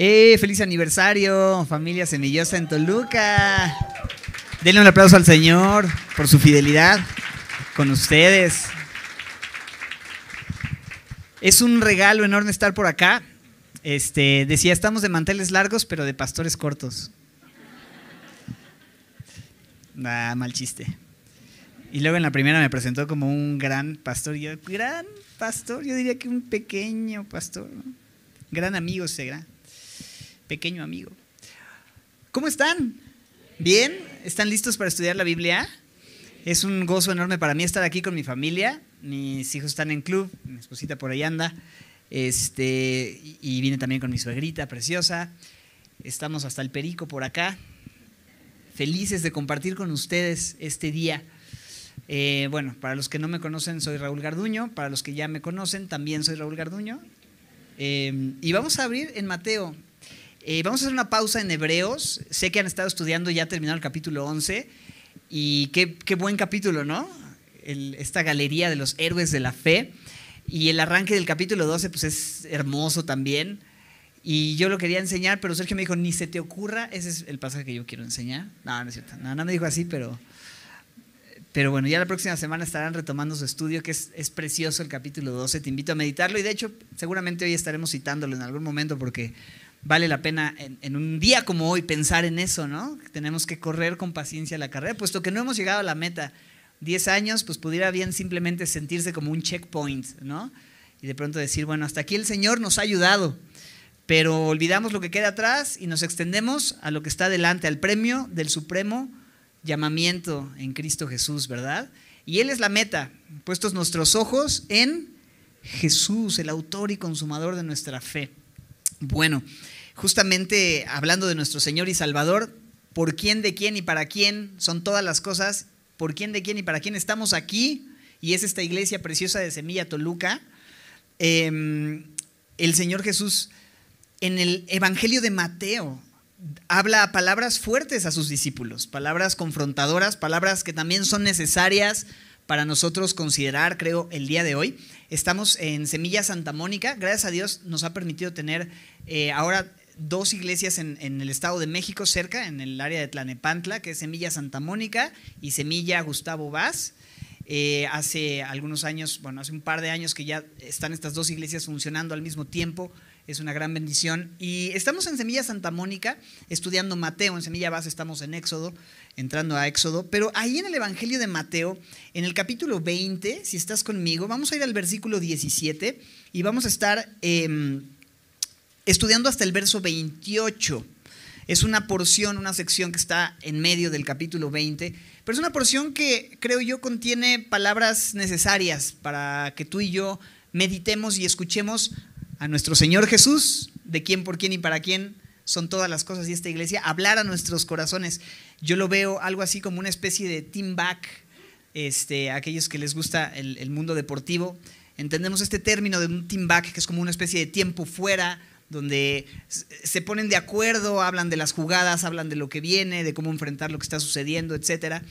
Eh, feliz aniversario, familia semillosa en Toluca. Denle un aplauso al Señor por su fidelidad con ustedes. Es un regalo enorme estar por acá. Este, decía, estamos de manteles largos, pero de pastores cortos. Ah, mal chiste. Y luego en la primera me presentó como un gran pastor. Yo, gran pastor, yo diría que un pequeño pastor. Gran amigo será pequeño amigo. ¿Cómo están? ¿Bien? ¿Están listos para estudiar la Biblia? Es un gozo enorme para mí estar aquí con mi familia. Mis hijos están en club, mi esposita por ahí anda. Este, y vine también con mi suegrita preciosa. Estamos hasta el perico por acá. Felices de compartir con ustedes este día. Eh, bueno, para los que no me conocen, soy Raúl Garduño. Para los que ya me conocen, también soy Raúl Garduño. Eh, y vamos a abrir en Mateo, eh, vamos a hacer una pausa en Hebreos. Sé que han estado estudiando, ya terminado el capítulo 11. Y qué, buen capítulo, ¿no? esta galería de los héroes de la fe. Y el arranque del capítulo 12, pues es hermoso también. Y yo lo quería enseñar, pero Sergio me dijo, ni se te ocurra, ese es el pasaje que yo quiero enseñar. No, no es cierto. No, no me dijo así, pero, pero bueno, ya la próxima semana estarán retomando su estudio, que es, es, precioso el capítulo 12. Te invito a meditarlo y de hecho, seguramente hoy estaremos citándolo en algún momento porque vale la pena en, un día como hoy pensar en eso, ¿no? Tenemos que correr con paciencia la carrera, puesto que no hemos llegado a la meta. Diez años, pues pudiera bien simplemente sentirse como un checkpoint, ¿no? Y de pronto decir, bueno, hasta aquí el Señor nos ha ayudado, pero olvidamos lo que queda atrás y nos extendemos a lo que está delante, al premio del supremo llamamiento en Cristo Jesús, ¿verdad? Y Él es la meta, puestos nuestros ojos en Jesús, el autor y consumador de nuestra fe. Bueno, justamente hablando de nuestro Señor y Salvador, por quién, de quién y para quién son todas las cosas, por quién, de quién y para quién estamos aquí, y es esta iglesia preciosa de Semilla Toluca. Em, el Señor Jesús en el Evangelio de Mateo habla palabras fuertes a sus discípulos, palabras confrontadoras, palabras que también son necesarias para nosotros considerar, creo, el día de hoy. Estamos en Semilla Santa Mónica. Gracias a Dios nos ha permitido tener eh, ahora dos iglesias en, el Estado de México, cerca, en el área de Tlanepantla, que es Semilla Santa Mónica y Semilla Gustavo Vaz. Eh, hace algunos años, bueno, hace un par de años que ya están estas dos iglesias funcionando al mismo tiempo es una gran bendición. Y estamos en Semilla Santa Mónica estudiando Mateo, en Semilla Base estamos en Éxodo, entrando a Éxodo, pero ahí en el Evangelio de Mateo, en el capítulo 20, si estás conmigo, vamos a ir al versículo 17 y vamos a estar em, estudiando hasta el verso 28. Es una porción, una sección que está en medio del capítulo 20, pero es una porción que creo yo contiene palabras necesarias para que tú y yo meditemos y escuchemos a nuestro Señor Jesús, de quién, por quién y para quién son todas las cosas y esta iglesia, hablar a nuestros corazones. Yo lo veo algo así como una especie de team back, este, aquellos que les gusta el, mundo deportivo. Entendemos este término de un team back, que es como una especie de tiempo fuera, donde se ponen de acuerdo, hablan de las jugadas, hablan de lo que viene, de cómo enfrentar lo que está sucediendo, etc.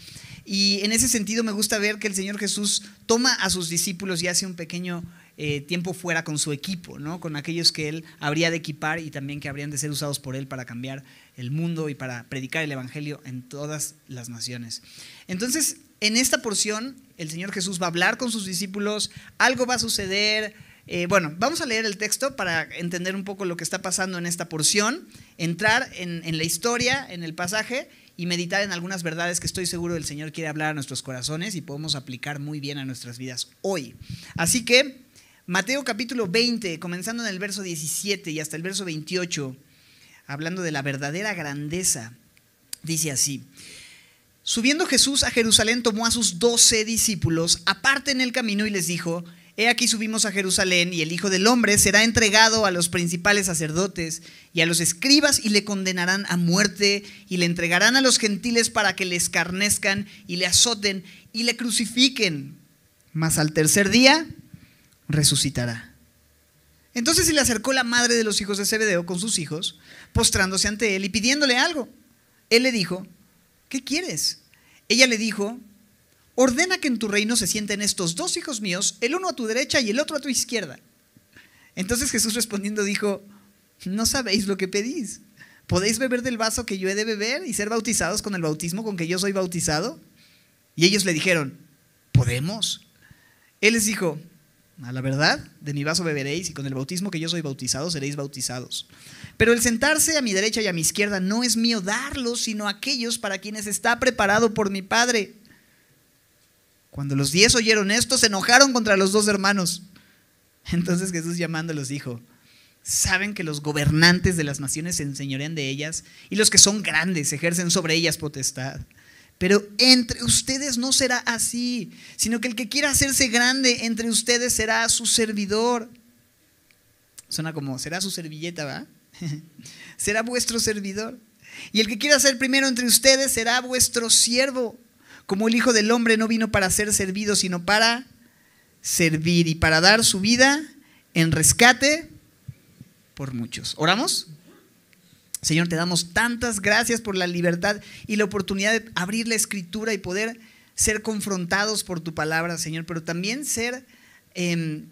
Y en ese sentido me gusta ver que el Señor Jesús toma a sus discípulos y hace un pequeño eh, tiempo fuera con su equipo, ¿no? con aquellos que él habría de equipar y también que habrían de ser usados por él para cambiar el mundo y para predicar el Evangelio en todas las naciones. Entonces, en esta porción, el Señor Jesús va a hablar con sus discípulos, algo va a suceder. Eh, bueno, vamos a leer el texto para entender un poco lo que está pasando en esta porción, entrar en, en la historia, en el pasaje y meditar en algunas verdades que estoy seguro el Señor quiere hablar a nuestros corazones y podemos aplicar muy bien a nuestras vidas hoy. Así que Mateo capítulo 20, comenzando en el verso 17 y hasta el verso 28, hablando de la verdadera grandeza, dice así. Subiendo Jesús a Jerusalén, tomó a sus doce discípulos aparte en el camino y les dijo, He aquí subimos a Jerusalén y el Hijo del Hombre será entregado a los principales sacerdotes y a los escribas y le condenarán a muerte y le entregarán a los gentiles para que le escarnezcan y le azoten y le crucifiquen. Mas al tercer día resucitará. Entonces se le acercó la madre de los hijos de Zebedeo con sus hijos, postrándose ante él y pidiéndole algo. Él le dijo, ¿qué quieres? Ella le dijo, ordena que en tu reino se sienten estos dos hijos míos, el uno a tu derecha y el otro a tu izquierda. Entonces Jesús respondiendo dijo, no sabéis lo que pedís. ¿Podéis beber del vaso que yo he de beber y ser bautizados con el bautismo con que yo soy bautizado? Y ellos le dijeron, ¿podemos? Él les dijo, a la verdad, de mi vaso beberéis y con el bautismo que yo soy bautizado seréis bautizados. Pero el sentarse a mi derecha y a mi izquierda no es mío darlo, sino aquellos para quienes está preparado por mi Padre. Cuando los diez oyeron esto, se enojaron contra los dos hermanos. Entonces Jesús llamándolos dijo, saben que los gobernantes de las naciones se enseñorean de ellas y los que son grandes ejercen sobre ellas potestad. Pero entre ustedes no será así, sino que el que quiera hacerse grande entre ustedes será su servidor. Suena como, será su servilleta, ¿va? será vuestro servidor. Y el que quiera ser primero entre ustedes será vuestro siervo. Como el Hijo del Hombre no vino para ser servido, sino para servir y para dar su vida en rescate por muchos. ¿Oramos? Señor, te damos tantas gracias por la libertad y la oportunidad de abrir la escritura y poder ser confrontados por tu palabra, Señor, pero también ser, em,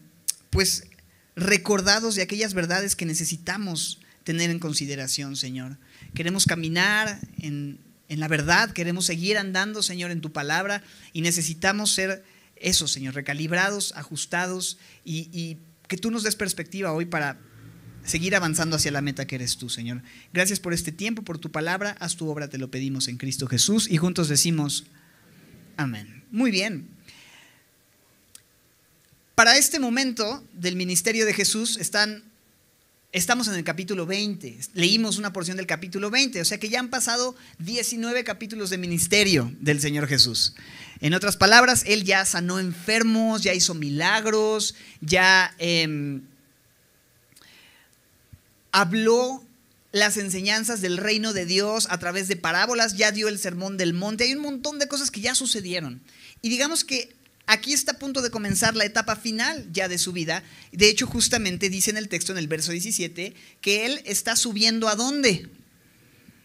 pues, recordados de aquellas verdades que necesitamos tener en consideración, Señor. Queremos caminar en, la verdad, queremos seguir andando, Señor, en tu palabra y necesitamos ser eso, Señor, recalibrados, ajustados y, y que tú nos des perspectiva hoy para seguir avanzando hacia la meta que eres tú, Señor. Gracias por este tiempo, por tu palabra. Haz tu obra, te lo pedimos en Cristo Jesús y juntos decimos, amén. Muy bien. Para este momento del ministerio de Jesús están, estamos en el capítulo 20. Leímos una porción del capítulo 20, o sea que ya han pasado 19 capítulos de ministerio del Señor Jesús. En otras palabras, Él ya sanó enfermos, ya hizo milagros, ya... Em, habló las enseñanzas del reino de Dios a través de parábolas, ya dio el sermón del monte, hay un montón de cosas que ya sucedieron. Y digamos que aquí está a punto de comenzar la etapa final ya de su vida. De hecho, justamente dice en el texto, en el verso 17, que él está subiendo a dónde?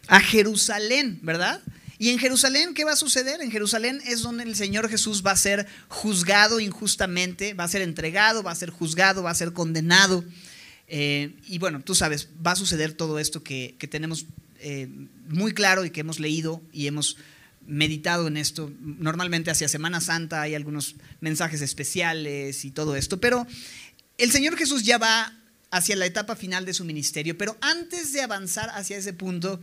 A Jerusalén, ¿verdad? Y en Jerusalén, ¿qué va a suceder? En Jerusalén es donde el Señor Jesús va a ser juzgado injustamente, va a ser entregado, va a ser juzgado, va a ser condenado. Eh, y bueno, tú sabes, va a suceder todo esto que, tenemos eh, muy claro y que hemos leído y hemos meditado en esto. Normalmente hacia Semana Santa hay algunos mensajes especiales y todo esto, pero el Señor Jesús ya va hacia la etapa final de su ministerio, pero antes de avanzar hacia ese punto,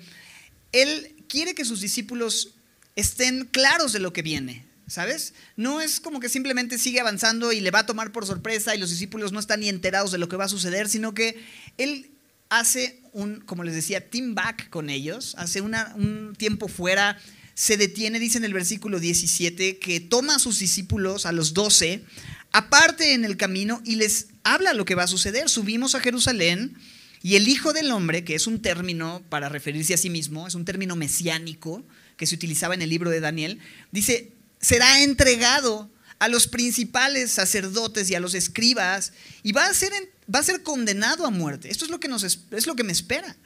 Él quiere que sus discípulos estén claros de lo que viene. ¿Sabes? No es como que simplemente sigue avanzando y le va a tomar por sorpresa y los discípulos no están ni enterados de lo que va a suceder, sino que él hace un, como les decía, team back con ellos, hace un tiempo fuera, se detiene, dice en el versículo 17, que toma a sus discípulos, a los doce, aparte en el camino y les habla lo que va a suceder. Subimos a Jerusalén y el Hijo del Hombre, que es un término para referirse a sí mismo, es un término mesiánico que se utilizaba en el libro de Daniel, dice, será entregado a los principales sacerdotes y a los escribas y va a ser, va a ser condenado a muerte. Esto es lo, que nos, es lo que me espera.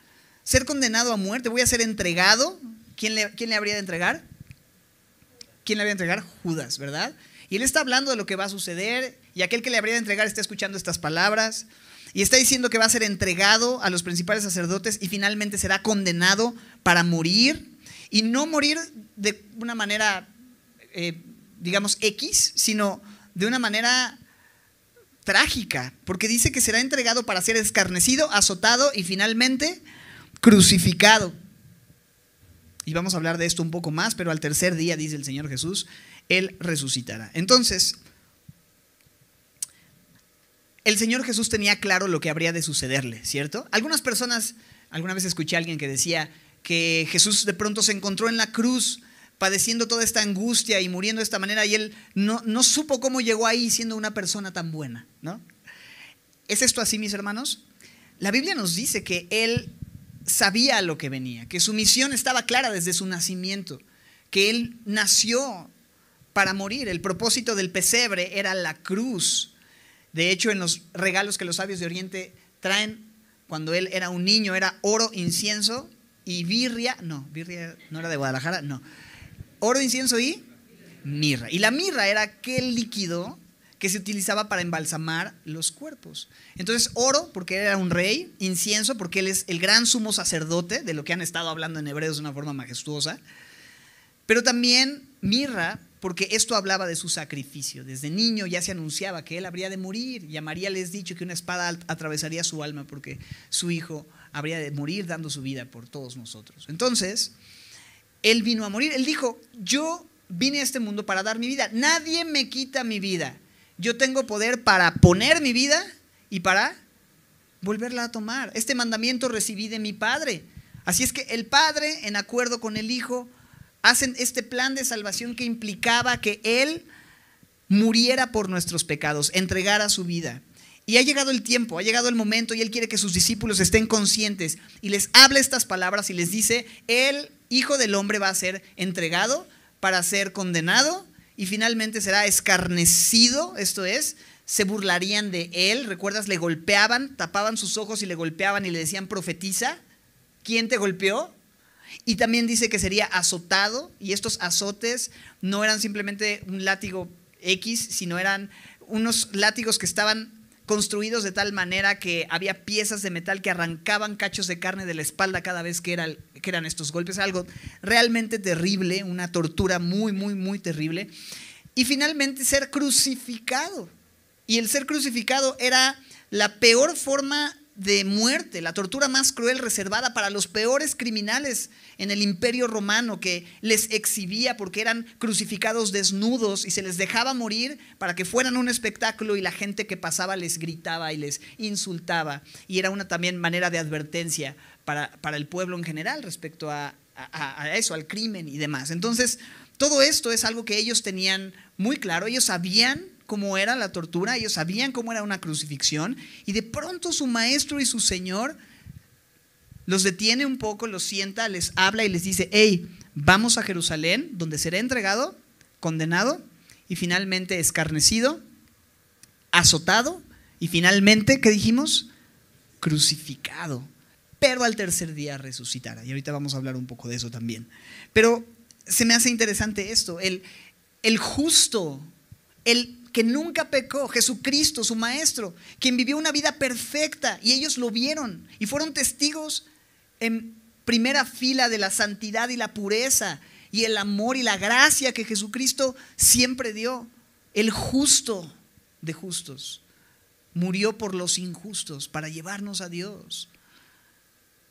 Ser condenado a muerte, voy a ser entregado. ¿Quién le, ¿Quién le habría de entregar? ¿Quién le habría de entregar? Judas, ¿verdad? Y él está hablando de lo que va a suceder y aquel que le habría de entregar está escuchando estas palabras y está diciendo que va a ser entregado a los principales sacerdotes y finalmente será condenado para morir y no morir de una manera eh, digamos, X, sino de una manera trágica, porque dice que será entregado para ser escarnecido, azotado y finalmente crucificado. Y vamos a hablar de esto un poco más, pero al tercer día, dice el Señor Jesús, Él resucitará. Entonces, el Señor Jesús tenía claro lo que habría de sucederle, ¿cierto? Algunas personas, alguna vez escuché a alguien que decía que Jesús de pronto se encontró en la cruz padeciendo toda esta angustia y muriendo de esta manera y él no, no supo cómo llegó ahí siendo una persona tan buena, ¿no? ¿Es esto así, mis hermanos? La Biblia nos dice que él sabía lo que venía, que su misión estaba clara desde su nacimiento, que él nació para morir. El propósito del pesebre era la cruz. De hecho, en los regalos que los sabios de Oriente traen, cuando él era un niño, era oro, incienso y birria. No, birria no era de Guadalajara, no oro, incienso y mirra. Y la mirra era aquel líquido que se utilizaba para embalsamar los cuerpos. Entonces, oro, porque era un rey, incienso, porque él es el gran sumo sacerdote, de lo que han estado hablando en hebreos de una forma majestuosa, pero también mirra, porque esto hablaba de su sacrificio. Desde niño ya se anunciaba que él habría de morir y a María les dicho que una espada atravesaría su alma porque su hijo habría de morir dando su vida por todos nosotros. Entonces, él vino a morir. Él dijo, yo vine a este mundo para dar mi vida. Nadie me quita mi vida. Yo tengo poder para poner mi vida y para volverla a tomar. Este mandamiento recibí de mi Padre. Así es que el Padre, en acuerdo con el Hijo, hacen este plan de salvación que implicaba que Él muriera por nuestros pecados, entregara su vida. Y ha llegado el tiempo, ha llegado el momento y Él quiere que sus discípulos estén conscientes y les hable estas palabras y les dice, el Hijo del Hombre va a ser entregado para ser condenado y finalmente será escarnecido, esto es, se burlarían de Él, recuerdas, le golpeaban, tapaban sus ojos y le golpeaban y le decían, profetiza, ¿quién te golpeó? Y también dice que sería azotado, y estos azotes no eran simplemente un látigo X, sino eran unos látigos que estaban construidos de tal manera que había piezas de metal que arrancaban cachos de carne de la espalda cada vez que, que eran estos golpes. Algo realmente terrible, una tortura muy, muy, muy terrible. Y finalmente ser crucificado. Y el ser crucificado era la peor forma de muerte, la tortura más cruel reservada para los peores criminales en el imperio romano que les exhibía porque eran crucificados desnudos y se les dejaba morir para que fueran un espectáculo y la gente que pasaba les gritaba y les insultaba. Y era una también manera de advertencia para, para el pueblo en general respecto a, a eso, al crimen y demás. Entonces, todo esto es algo que ellos tenían muy claro, ellos sabían cómo era la tortura, ellos sabían cómo era una crucifixión, y de pronto su maestro y su Señor los detiene un poco, los sienta, les habla y les dice, hey, vamos a Jerusalén, donde será entregado, condenado y finalmente escarnecido, azotado y finalmente, ¿qué dijimos? Crucificado, pero al tercer día resucitará. Y ahorita vamos a hablar un poco de eso también. Pero se me hace interesante esto, el, el justo, el que nunca pecó, Jesucristo, su Maestro, quien vivió una vida perfecta y ellos lo vieron y fueron testigos en primera fila de la santidad y la pureza y el amor y la gracia que Jesucristo siempre dio. El justo de justos murió por los injustos para llevarnos a Dios.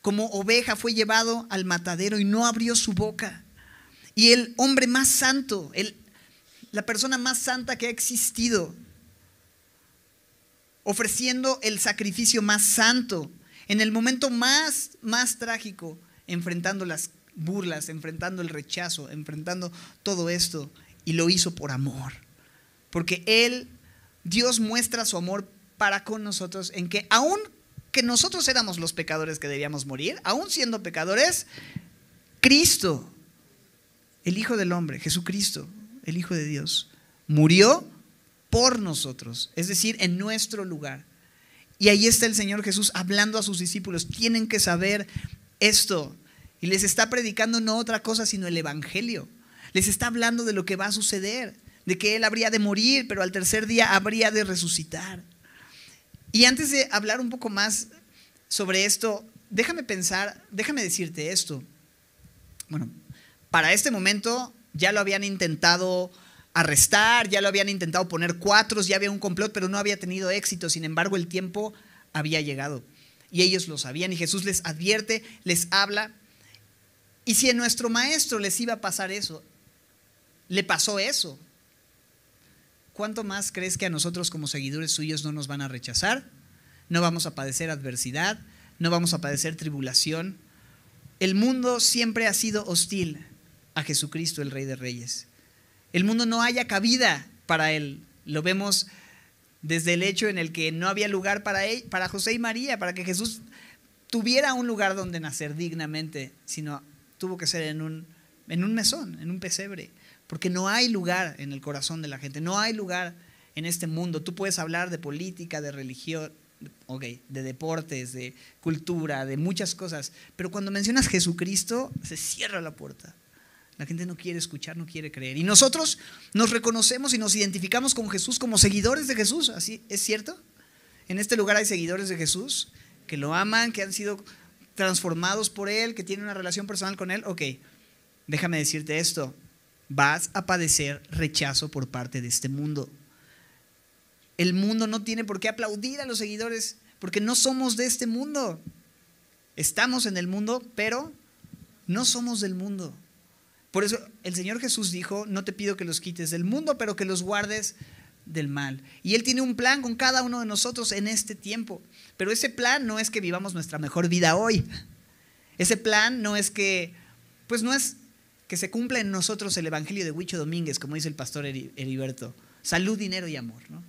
Como oveja fue llevado al matadero y no abrió su boca. Y el hombre más santo, el la persona más santa que ha existido, ofreciendo el sacrificio más santo, en el momento más, más trágico, enfrentando las burlas, enfrentando el rechazo, enfrentando todo esto, y lo hizo por amor. Porque Él, Dios muestra su amor para con nosotros en que aun que nosotros éramos los pecadores que debíamos morir, aún siendo pecadores, Cristo, el Hijo del Hombre, Jesucristo, el Hijo de Dios, murió por nosotros, es decir, en nuestro lugar. Y ahí está el Señor Jesús hablando a sus discípulos. Tienen que saber esto. Y les está predicando no otra cosa sino el Evangelio. Les está hablando de lo que va a suceder, de que Él habría de morir, pero al tercer día habría de resucitar. Y antes de hablar un poco más sobre esto, déjame pensar, déjame decirte esto. Bueno, para este momento ya lo habían intentado arrestar, ya lo habían intentado poner cuatro, ya había un complot, pero no había tenido éxito. Sin embargo, el tiempo había llegado. Y ellos lo sabían y Jesús les advierte, les habla. Y si a nuestro maestro les iba a pasar eso, le pasó eso, ¿cuánto más crees que a nosotros como seguidores suyos no nos van a rechazar? No vamos a padecer adversidad, no vamos a padecer tribulación. El mundo siempre ha sido hostil a Jesucristo, el Rey de Reyes. El mundo no haya cabida para Él. Lo vemos desde el hecho en el que no había lugar para, él, para José y María, para que Jesús tuviera un lugar donde nacer dignamente, sino tuvo que ser en un, en un mesón, en un pesebre, porque no hay lugar en el corazón de la gente, no hay lugar en este mundo. Tú puedes hablar de política, de religión, de deportes, de cultura, de muchas cosas, pero cuando mencionas Jesucristo, se cierra la puerta. La gente no quiere escuchar, no quiere creer. Y nosotros nos reconocemos y nos identificamos con Jesús como seguidores de Jesús. ¿Así es cierto? En este lugar hay seguidores de Jesús que lo aman, que han sido transformados por Él, que tienen una relación personal con Él. Ok, déjame decirte esto. Vas a padecer rechazo por parte de este mundo. El mundo no tiene por qué aplaudir a los seguidores porque no somos de este mundo. Estamos en el mundo, pero no somos del mundo. Por eso el Señor Jesús dijo, no te pido que los quites del mundo, pero que los guardes del mal. Y Él tiene un plan con cada uno de nosotros en este tiempo. Pero ese plan no es que vivamos nuestra mejor vida hoy. Ese plan no es que, pues no es que se cumpla en nosotros el Evangelio de Huicho Domínguez, como dice el pastor Heriberto. Salud, dinero y amor. ¿no?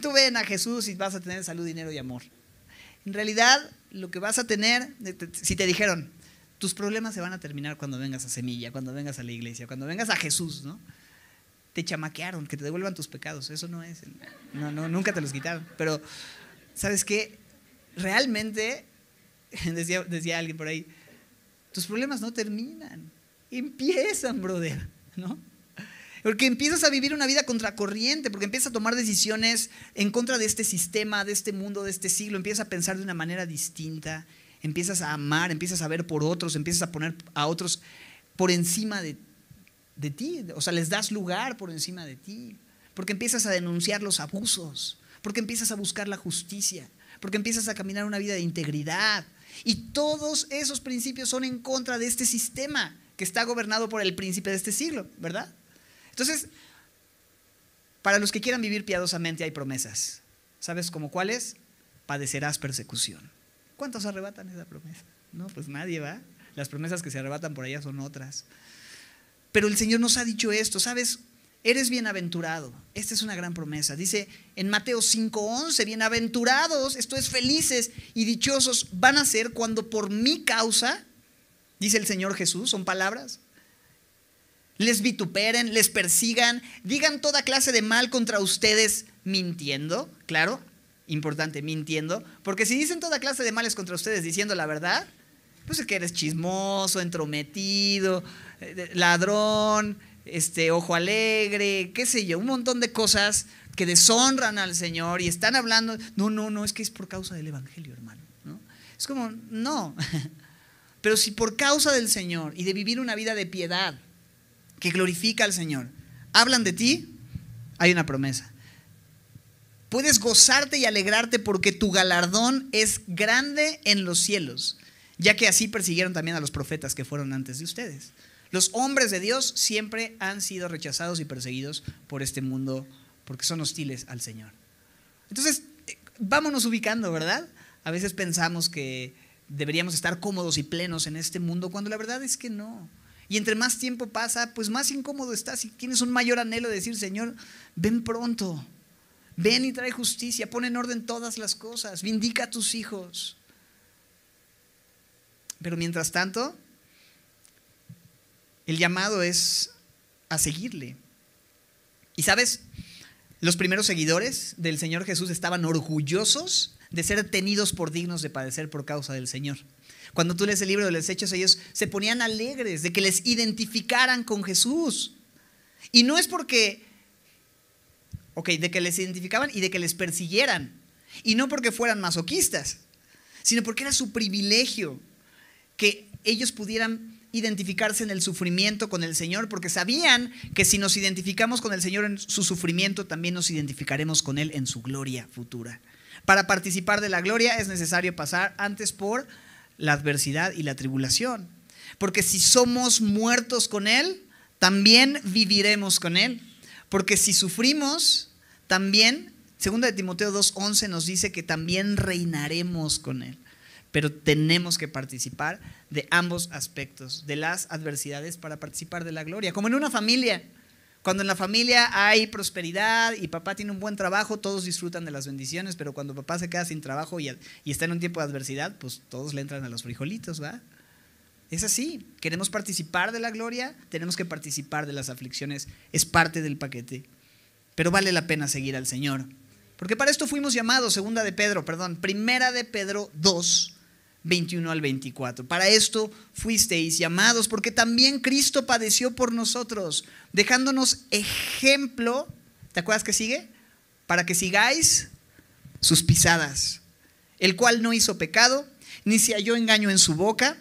Tú ven a Jesús y vas a tener salud, dinero y amor. En realidad, lo que vas a tener, si te dijeron, tus problemas se van a terminar cuando vengas a Semilla, cuando vengas a la iglesia, cuando vengas a Jesús, ¿no? Te chamaquearon, que te devuelvan tus pecados. Eso no es. No, no, nunca te los quitaron. Pero, ¿sabes qué? Realmente, decía, decía alguien por ahí, tus problemas no terminan. Empiezan, brother, ¿no? Porque empiezas a vivir una vida contracorriente, porque empiezas a tomar decisiones en contra de este sistema, de este mundo, de este siglo, empiezas a pensar de una manera distinta, empiezas a amar, empiezas a ver por otros, empiezas a poner a otros por encima de, de ti, o sea, les das lugar por encima de ti, porque empiezas a denunciar los abusos, porque empiezas a buscar la justicia, porque empiezas a caminar una vida de integridad. Y todos esos principios son en contra de este sistema que está gobernado por el príncipe de este siglo, ¿verdad? Entonces, para los que quieran vivir piadosamente hay promesas. ¿Sabes cómo cuáles? Padecerás persecución. ¿Cuántos arrebatan esa promesa? No, pues nadie va. Las promesas que se arrebatan por allá son otras. Pero el Señor nos ha dicho esto, ¿sabes? Eres bienaventurado. Esta es una gran promesa. Dice en Mateo 5:11, bienaventurados, esto es felices y dichosos van a ser cuando por mi causa, dice el Señor Jesús, son palabras, les vituperen, les persigan, digan toda clase de mal contra ustedes mintiendo, claro, importante, mintiendo, porque si dicen toda clase de males contra ustedes diciendo la verdad, pues es que eres chismoso, entrometido, eh, ladrón, este, ojo alegre, qué sé yo, un montón de cosas que deshonran al Señor y están hablando, no, no, no, es que es por causa del Evangelio, hermano. ¿no? Es como, no, pero si por causa del Señor y de vivir una vida de piedad, que glorifica al Señor, hablan de ti, hay una promesa. Puedes gozarte y alegrarte porque tu galardón es grande en los cielos, ya que así persiguieron también a los profetas que fueron antes de ustedes. Los hombres de Dios siempre han sido rechazados y perseguidos por este mundo porque son hostiles al Señor. Entonces, eh, vámonos ubicando, ¿verdad? A veces pensamos que deberíamos estar cómodos y plenos en este mundo, cuando la verdad es que no. Y entre más tiempo pasa, pues más incómodo estás y tienes un mayor anhelo de decir, Señor, ven pronto, ven y trae justicia, pon en orden todas las cosas, vindica a tus hijos. Pero mientras tanto, el llamado es a seguirle. Y sabes, los primeros seguidores del Señor Jesús estaban orgullosos de ser tenidos por dignos de padecer por causa del Señor. Cuando tú lees el libro de los Hechos, ellos se ponían alegres de que les identificaran con Jesús. Y no es porque, ok, de que les identificaban y de que les persiguieran. Y no porque fueran masoquistas, sino porque era su privilegio que ellos pudieran identificarse en el sufrimiento con el Señor, porque sabían que si nos identificamos con el Señor en su sufrimiento, también nos identificaremos con Él en su gloria futura. Para participar de la gloria es necesario pasar antes por la adversidad y la tribulación. Porque si somos muertos con Él, también viviremos con Él. Porque si sufrimos, también, segunda de Timoteo 2.11 nos dice que también reinaremos con Él. Pero tenemos que participar de ambos aspectos, de las adversidades para participar de la gloria. Como en una familia. Cuando en la familia hay prosperidad y papá tiene un buen trabajo, todos disfrutan de las bendiciones, pero cuando papá se queda sin trabajo y, está en un tiempo de adversidad, pues todos le entran a los frijolitos, ¿va? Es así, queremos participar de la gloria, tenemos que participar de las aflicciones, es parte del paquete, pero vale la pena seguir al Señor. Porque para esto fuimos llamados, segunda de Pedro, perdón, primera de Pedro 2, 21 al 24. Para esto fuisteis llamados, porque también Cristo padeció por nosotros, dejándonos ejemplo, ¿te acuerdas que sigue? Para que sigáis sus pisadas, el cual no hizo pecado, ni se halló engaño en su boca,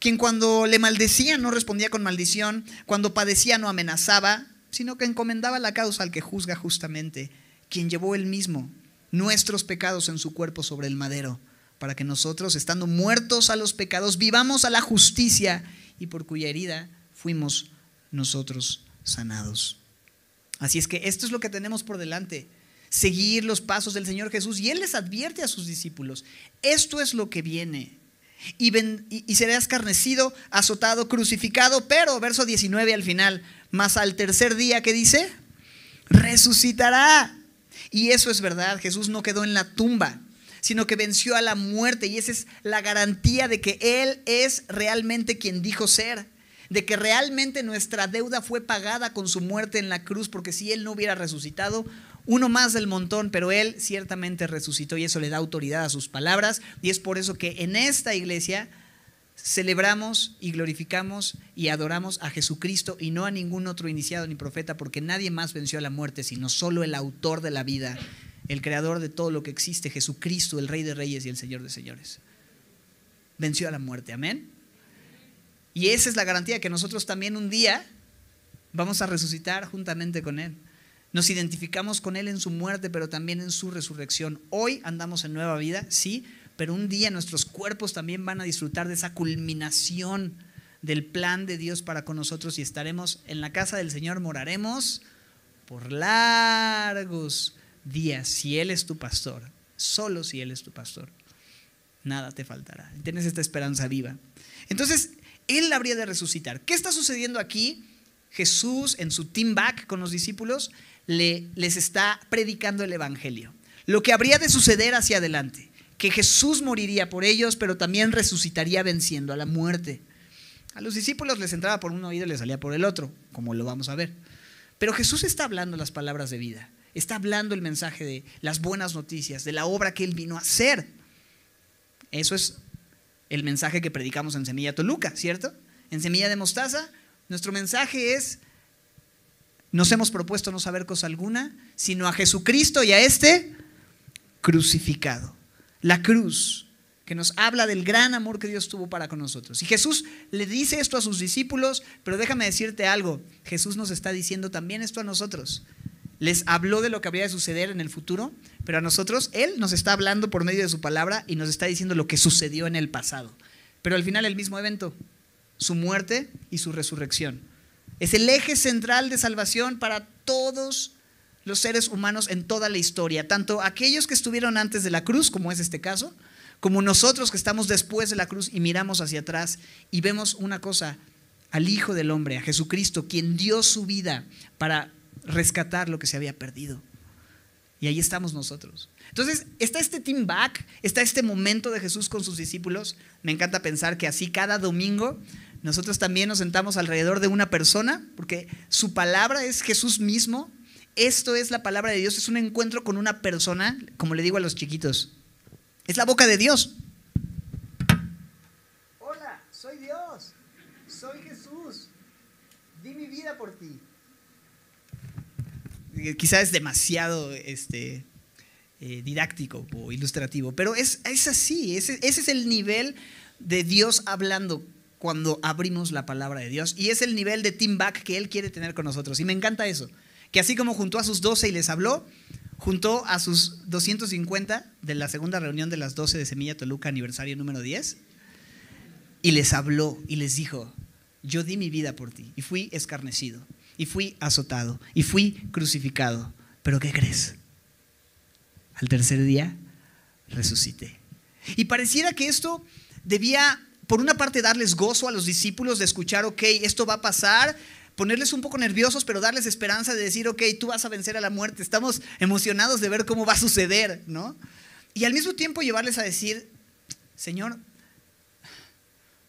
quien cuando le maldecía no respondía con maldición, cuando padecía no amenazaba, sino que encomendaba la causa al que juzga justamente, quien llevó él mismo nuestros pecados en su cuerpo sobre el madero, para que nosotros, estando muertos a los pecados, vivamos a la justicia y por cuya herida fuimos nosotros sanados. Así es que esto es lo que tenemos por delante, seguir los pasos del Señor Jesús. Y Él les advierte a sus discípulos, esto es lo que viene y, será escarnecido, azotado, crucificado, pero verso 19 al final, más al tercer día que dice, resucitará. Y eso es verdad, Jesús no quedó en la tumba, sino que venció a la muerte y esa es la garantía de que Él es realmente quien dijo ser, de que realmente nuestra deuda fue pagada con su muerte en la cruz, porque si Él no hubiera resucitado, uno más del montón, pero Él ciertamente resucitó y eso le da autoridad a sus palabras. Y es por eso que en esta iglesia celebramos y glorificamos y adoramos a Jesucristo y no a ningún otro iniciado ni profeta, porque nadie más venció a la muerte, sino solo el autor de la vida, el creador de todo lo que existe, Jesucristo, el Rey de Reyes y el Señor de Señores. Venció a la muerte, amén. Y esa es la garantía que nosotros también un día vamos a resucitar juntamente con Él. Nos identificamos con Él en su muerte, pero también en su resurrección. Hoy andamos en nueva vida, sí, pero un día nuestros cuerpos también van a disfrutar de esa culminación del plan de Dios para con nosotros y estaremos en la casa del Señor, moraremos por largos días, si Él es tu pastor, solo si Él es tu pastor. Nada te faltará. Tienes esta esperanza viva. Entonces, Él habría de resucitar. ¿Qué está sucediendo aquí? Jesús en su team back con los discípulos les está predicando el Evangelio. Lo que habría de suceder hacia adelante, que Jesús moriría por ellos, pero también resucitaría venciendo a la muerte. A los discípulos les entraba por un oído y les salía por el otro, como lo vamos a ver. Pero Jesús está hablando las palabras de vida, está hablando el mensaje de las buenas noticias, de la obra que Él vino a hacer. Eso es el mensaje que predicamos en Semilla Toluca, ¿cierto? En Semilla de Mostaza, nuestro mensaje es nos hemos propuesto no saber cosa alguna, sino a Jesucristo y a este crucificado. La cruz, que nos habla del gran amor que Dios tuvo para con nosotros. Y Jesús le dice esto a sus discípulos, pero déjame decirte algo, Jesús nos está diciendo también esto a nosotros. Les habló de lo que habría de suceder en el futuro, pero a nosotros Él nos está hablando por medio de su palabra y nos está diciendo lo que sucedió en el pasado. Pero al final el mismo evento, su muerte y su resurrección. Es el eje central de salvación para todos los seres humanos en toda la historia, tanto aquellos que estuvieron antes de la cruz, como es este caso, como nosotros que estamos después de la cruz y miramos hacia atrás y vemos una cosa, al Hijo del Hombre, a Jesucristo, quien dio su vida para rescatar lo que se había perdido. Y ahí estamos nosotros. Entonces, está este team back, está este momento de Jesús con sus discípulos. Me encanta pensar que así cada domingo nosotros también nos sentamos alrededor de una persona, porque su palabra es Jesús mismo. Esto es la palabra de Dios, es un encuentro con una persona, como le digo a los chiquitos. Es la boca de Dios. Hola, soy Dios, soy Jesús, di mi vida por ti. Quizás es demasiado este, eh, didáctico o ilustrativo, pero es, es así, ese, ese es el nivel de Dios hablando cuando abrimos la palabra de Dios. Y es el nivel de team back que Él quiere tener con nosotros. Y me encanta eso. Que así como juntó a sus 12 y les habló, juntó a sus 250 de la segunda reunión de las 12 de Semilla Toluca, aniversario número 10, y les habló y les dijo, yo di mi vida por ti y fui escarnecido y fui azotado y fui crucificado. Pero ¿qué crees? Al tercer día resucité. Y pareciera que esto debía por una parte, darles gozo a los discípulos de escuchar, ok, esto va a pasar, ponerles un poco nerviosos, pero darles esperanza de decir, ok, tú vas a vencer a la muerte, estamos emocionados de ver cómo va a suceder, ¿no? Y al mismo tiempo llevarles a decir, Señor,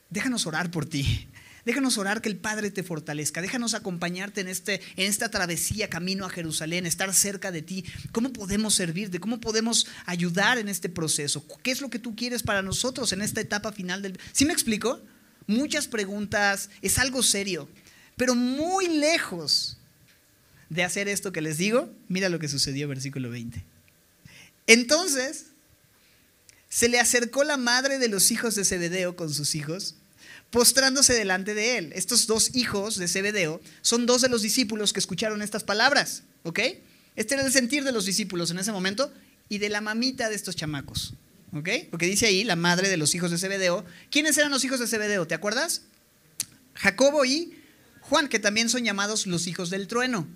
déjanos orar por ti, Déjanos orar que el Padre te fortalezca. Déjanos acompañarte en, este, en esta travesía camino a Jerusalén, estar cerca de ti. ¿Cómo podemos servirte? ¿Cómo podemos ayudar en este proceso? ¿Qué es lo que tú quieres para nosotros en esta etapa final del... ¿Sí me explico? Muchas preguntas, es algo serio, pero muy lejos de hacer esto que les digo. Mira lo que sucedió, versículo 20. Entonces, se le acercó la madre de los hijos de Zebedeo con sus hijos, postrándose delante de él. Estos dos hijos de Zebedeo son dos de los discípulos que escucharon estas palabras, ¿ok? Este era el sentir de los discípulos en ese momento y de la mamita de estos chamacos, ¿ok? Porque dice ahí la madre de los hijos de Zebedeo. ¿Quiénes eran los hijos de Zebedeo? ¿Te acuerdas? Jacobo y Juan, que también son llamados los hijos del trueno.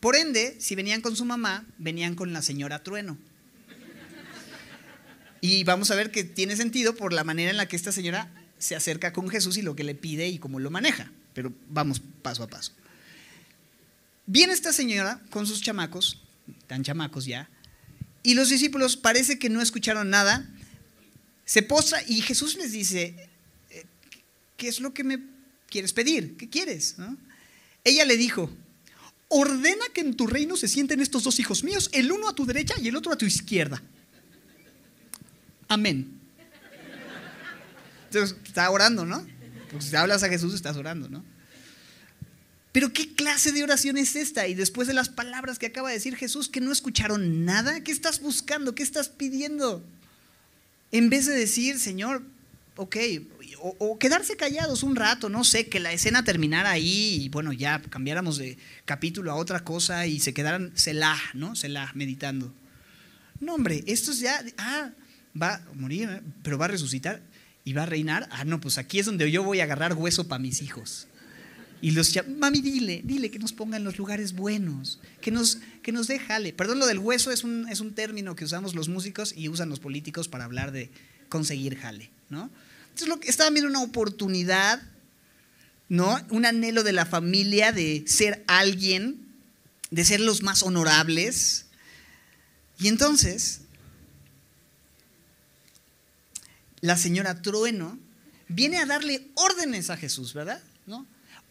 Por ende, si venían con su mamá, venían con la señora trueno. Y vamos a ver que tiene sentido por la manera en la que esta señora se acerca con Jesús y lo que le pide y cómo lo maneja. Pero vamos paso a paso. Viene esta señora con sus chamacos, tan chamacos ya, y los discípulos parece que no escucharon nada. Se postra y Jesús les dice, eh, ¿qué es lo que me quieres pedir? ¿Qué quieres? Ella le dijo, ordena que en tu reino se sienten estos dos hijos míos, el uno a tu derecha y el otro a tu izquierda. Amén. Entonces, está orando, ¿no? Porque si hablas a Jesús, estás orando, ¿no? Pero ¿qué clase de oración es esta? Y después de las palabras que acaba de decir Jesús, que no escucharon nada, ¿qué estás buscando? ¿Qué estás pidiendo? En vez de decir, Señor, ok, o, quedarse callados un rato, no sé, que la escena terminara ahí y bueno, ya cambiáramos de capítulo a otra cosa y se quedaran Selah, ¿no? Selah, meditando. No, hombre, esto es ya, ah, va a morir, pero va a resucitar y va a reinar. Ah, no, pues aquí es donde yo voy a agarrar hueso para mis hijos. Y los mami, dile, dile que nos ponga en los lugares buenos, que nos, que nos dé jale. Perdón, lo del hueso es un, es un término que usamos los músicos y usan los políticos para hablar de conseguir jale, ¿no? Entonces, lo que, viendo una oportunidad, ¿no? Un anhelo de la familia de ser alguien, de ser los más honorables. Y entonces, la señora Trueno viene a darle órdenes a Jesús, ¿verdad? ¿No?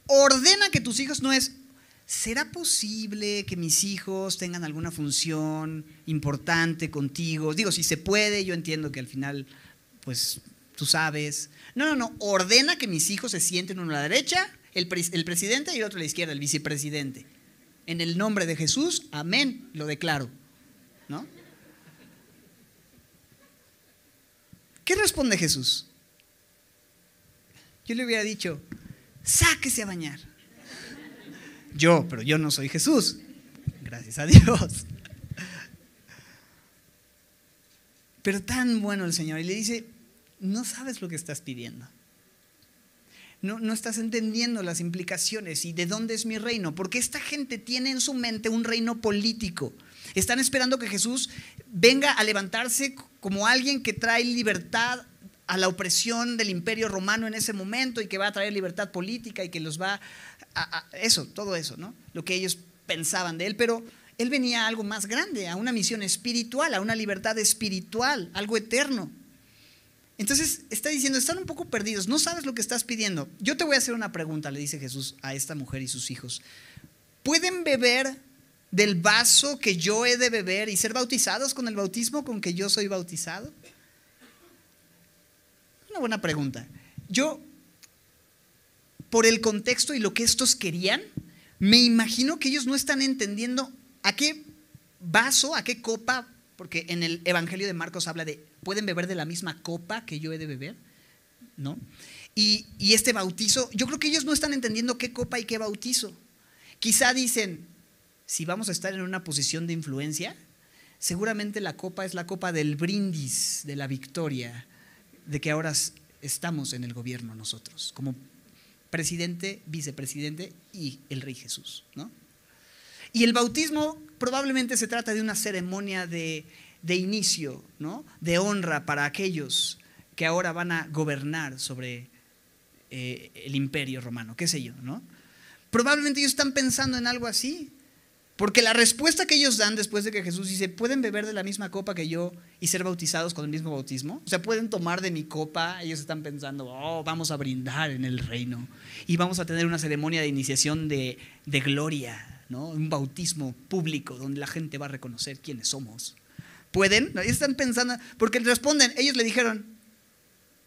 Ordena que tus hijos no es, ¿será posible que mis hijos tengan alguna función importante contigo? Digo, si se puede, yo entiendo que al final, pues tú sabes. No, no, no, ordena que mis hijos se sienten uno a la derecha, el, presidente y otro a la izquierda, el vicepresidente. En el nombre de Jesús, amén, lo declaro. ¿No? ¿Qué responde Jesús? Yo le hubiera dicho, sáquese a bañar. Yo, pero yo no soy Jesús. Gracias a Dios. Pero tan bueno el Señor. Y le dice, no sabes lo que estás pidiendo. No, no, estás entendiendo las implicaciones y de dónde es mi reino. Porque esta gente tiene en su mente un reino político. Están esperando que Jesús venga a levantarse como alguien que trae libertad a la opresión del imperio romano en ese momento y que va a traer libertad política y que los va a, eso, todo eso, ¿no? Lo que ellos pensaban de él, pero él venía a algo más grande, a una misión espiritual, a una libertad espiritual, algo eterno. Entonces está diciendo, están un poco perdidos, no sabes lo que estás pidiendo. Yo te voy a hacer una pregunta, le dice Jesús a esta mujer y sus hijos. ¿Pueden beber del vaso que yo he de beber y ser bautizados con el bautismo con que yo soy bautizado? Una buena pregunta. Yo, por el contexto y lo que estos querían, me imagino que ellos no están entendiendo a qué vaso, a qué copa, porque en el Evangelio de Marcos habla de, ¿pueden beber de la misma copa que yo he de beber? ¿No? Y, y este bautizo, yo creo que ellos no están entendiendo qué copa y qué bautizo. Quizá dicen, si vamos a estar en una posición de influencia, seguramente la copa es la copa del brindis, de la victoria, de que ahora estamos en el gobierno nosotros, como presidente, vicepresidente y el Rey Jesús. ¿no? Y el bautismo probablemente se trata de una ceremonia de, inicio, ¿no? de honra para aquellos que ahora van a gobernar sobre eh, el imperio romano, qué sé yo. ¿no? Probablemente ellos están pensando en algo así. Porque la respuesta que ellos dan después de que Jesús dice, ¿pueden beber de la misma copa que yo y ser bautizados con el mismo bautismo? O sea, ¿pueden tomar de mi copa? Ellos están pensando, oh, vamos a brindar en el reino y vamos a tener una ceremonia de iniciación de, de gloria, ¿no? Un bautismo público donde la gente va a reconocer quiénes somos. ¿Pueden? Ellos están pensando, porque responden, ellos le dijeron,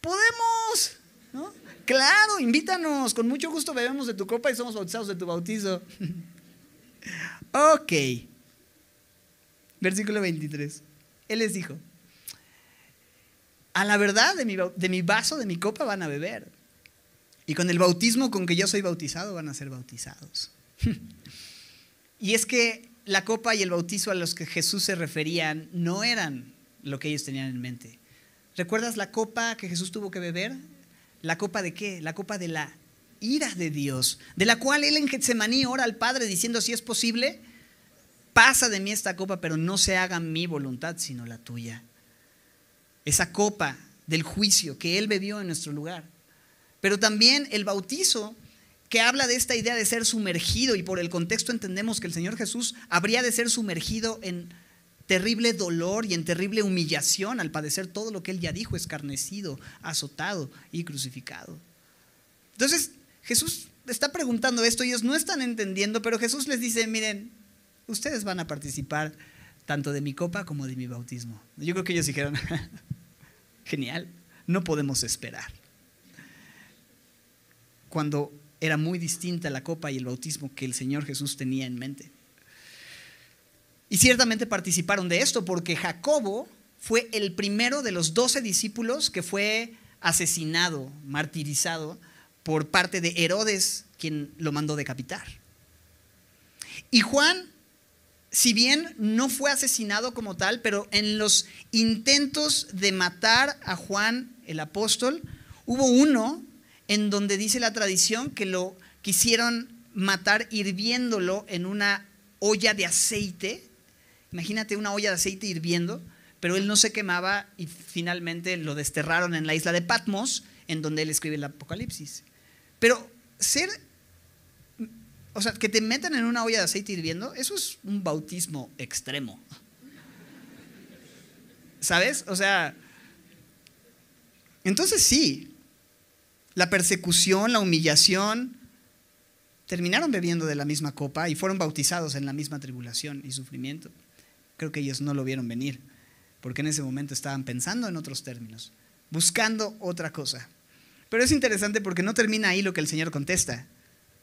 podemos, ¿no? Claro, invítanos, con mucho gusto bebemos de tu copa y somos bautizados de tu bautizo. ok. Versículo 23. Él les dijo, a la verdad de mi, de mi vaso, de mi copa van a beber. Y con el bautismo con que yo soy bautizado van a ser bautizados. y es que la copa y el bautizo a los que Jesús se referían no eran lo que ellos tenían en mente. ¿Recuerdas la copa que Jesús tuvo que beber? ¿La copa de qué? La copa de la ira de Dios, de la cual él en Getsemaní ora al Padre diciendo, si es posible, pasa de mí esta copa, pero no se haga mi voluntad, sino la tuya. Esa copa del juicio que él bebió en nuestro lugar. Pero también el bautizo que habla de esta idea de ser sumergido y por el contexto entendemos que el Señor Jesús habría de ser sumergido en terrible dolor y en terrible humillación al padecer todo lo que él ya dijo, escarnecido, azotado y crucificado. Entonces, Jesús está preguntando esto, ellos no están entendiendo, pero Jesús les dice, miren, ustedes van a participar tanto de mi copa como de mi bautismo. Yo creo que ellos dijeron, genial, no podemos esperar. Cuando era muy distinta la copa y el bautismo que el Señor Jesús tenía en mente. Y ciertamente participaron de esto porque Jacobo fue el primero de los doce discípulos que fue asesinado, martirizado por parte de Herodes, quien lo mandó decapitar. Y Juan, si bien no fue asesinado como tal, pero en los intentos de matar a Juan el apóstol, hubo uno en donde dice la tradición que lo quisieron matar hirviéndolo en una olla de aceite Imagínate una olla de aceite hirviendo, pero él no se quemaba y finalmente lo desterraron en la isla de Patmos, en donde él escribe el Apocalipsis. Pero ser, o sea, que te metan en una olla de aceite hirviendo, eso es un bautismo extremo. ¿Sabes? O sea, entonces sí, la persecución, la humillación, terminaron bebiendo de la misma copa y fueron bautizados en la misma tribulación y sufrimiento. Creo que ellos no lo vieron venir, porque en ese momento estaban pensando en otros términos, buscando otra cosa. Pero es interesante porque no termina ahí lo que el Señor contesta.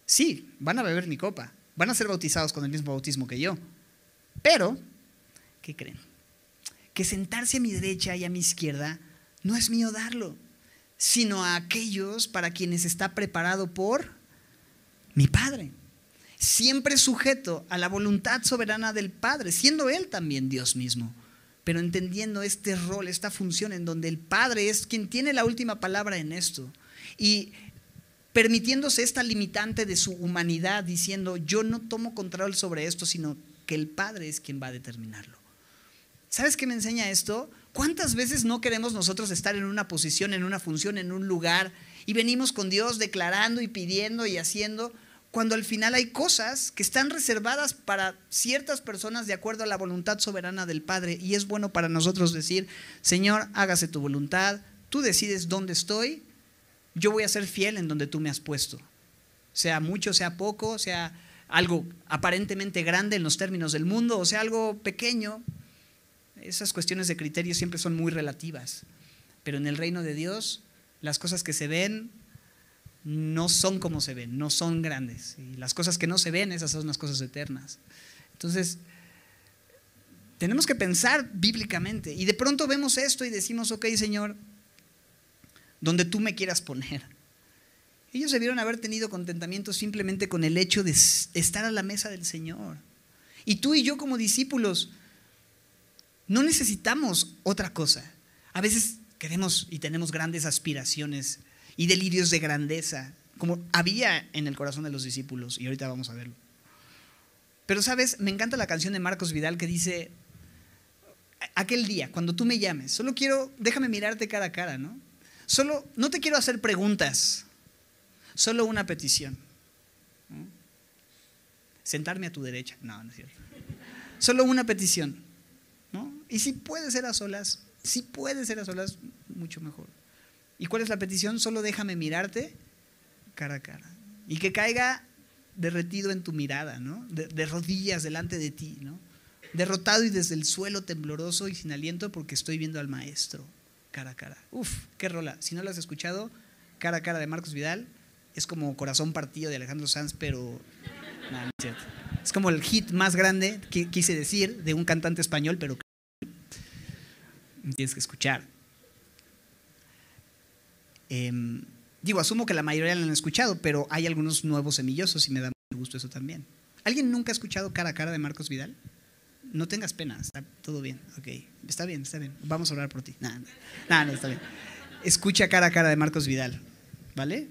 Sí, van a beber mi copa, van a ser bautizados con el mismo bautismo que yo. Pero, ¿qué creen? Que sentarse a mi derecha y a mi izquierda no es mío darlo, sino a aquellos para quienes está preparado por mi Padre siempre sujeto a la voluntad soberana del Padre, siendo Él también Dios mismo, pero entendiendo este rol, esta función en donde el Padre es quien tiene la última palabra en esto y permitiéndose esta limitante de su humanidad, diciendo, yo no tomo control sobre esto, sino que el Padre es quien va a determinarlo. ¿Sabes qué me enseña esto? ¿Cuántas veces no queremos nosotros estar en una posición, en una función, en un lugar y venimos con Dios declarando y pidiendo y haciendo? cuando al final hay cosas que están reservadas para ciertas personas de acuerdo a la voluntad soberana del Padre. Y es bueno para nosotros decir, Señor, hágase tu voluntad, tú decides dónde estoy, yo voy a ser fiel en donde tú me has puesto. Sea mucho, sea poco, sea algo aparentemente grande en los términos del mundo, o sea algo pequeño. Esas cuestiones de criterio siempre son muy relativas. Pero en el reino de Dios, las cosas que se ven no son como se ven, no son grandes. Y las cosas que no se ven, esas son las cosas eternas. Entonces, tenemos que pensar bíblicamente. Y de pronto vemos esto y decimos, ok, Señor, donde tú me quieras poner. Ellos debieron haber tenido contentamiento simplemente con el hecho de estar a la mesa del Señor. Y tú y yo como discípulos no necesitamos otra cosa. A veces queremos y tenemos grandes aspiraciones y delirios de grandeza, como había en el corazón de los discípulos, y ahorita vamos a verlo. Pero sabes, me encanta la canción de Marcos Vidal que dice, aquel día, cuando tú me llames, solo quiero, déjame mirarte cara a cara, ¿no? Solo, no te quiero hacer preguntas, solo una petición. sentarme a tu derecha. No, no es cierto. Solo una petición. Y si puede ser a solas, si puede ser a solas, mucho mejor. ¿Y cuál es la petición? Solo déjame mirarte cara a cara. Y que caiga derretido en tu mirada, ¿no? De, rodillas delante de ti, ¿no? Derrotado y desde el suelo tembloroso y sin aliento porque estoy viendo al maestro cara a cara. Uf, qué rola. Si no lo has escuchado, cara a cara de Marcos Vidal, es como Corazón Partido de Alejandro Sanz, pero no, es. Es como el hit más grande, que quise decir, de un cantante español, pero tienes que escuchar. Em, digo, asumo que la mayoría lo han escuchado, pero hay algunos nuevos semillosos y me da gusto eso también. ¿Alguien nunca ha escuchado cara a cara de Marcos Vidal? No tengas pena, está todo bien, ok. Está bien, está bien. Vamos a orar por ti. No, no, no, está bien. Escucha cara a cara de Marcos Vidal, ¿vale?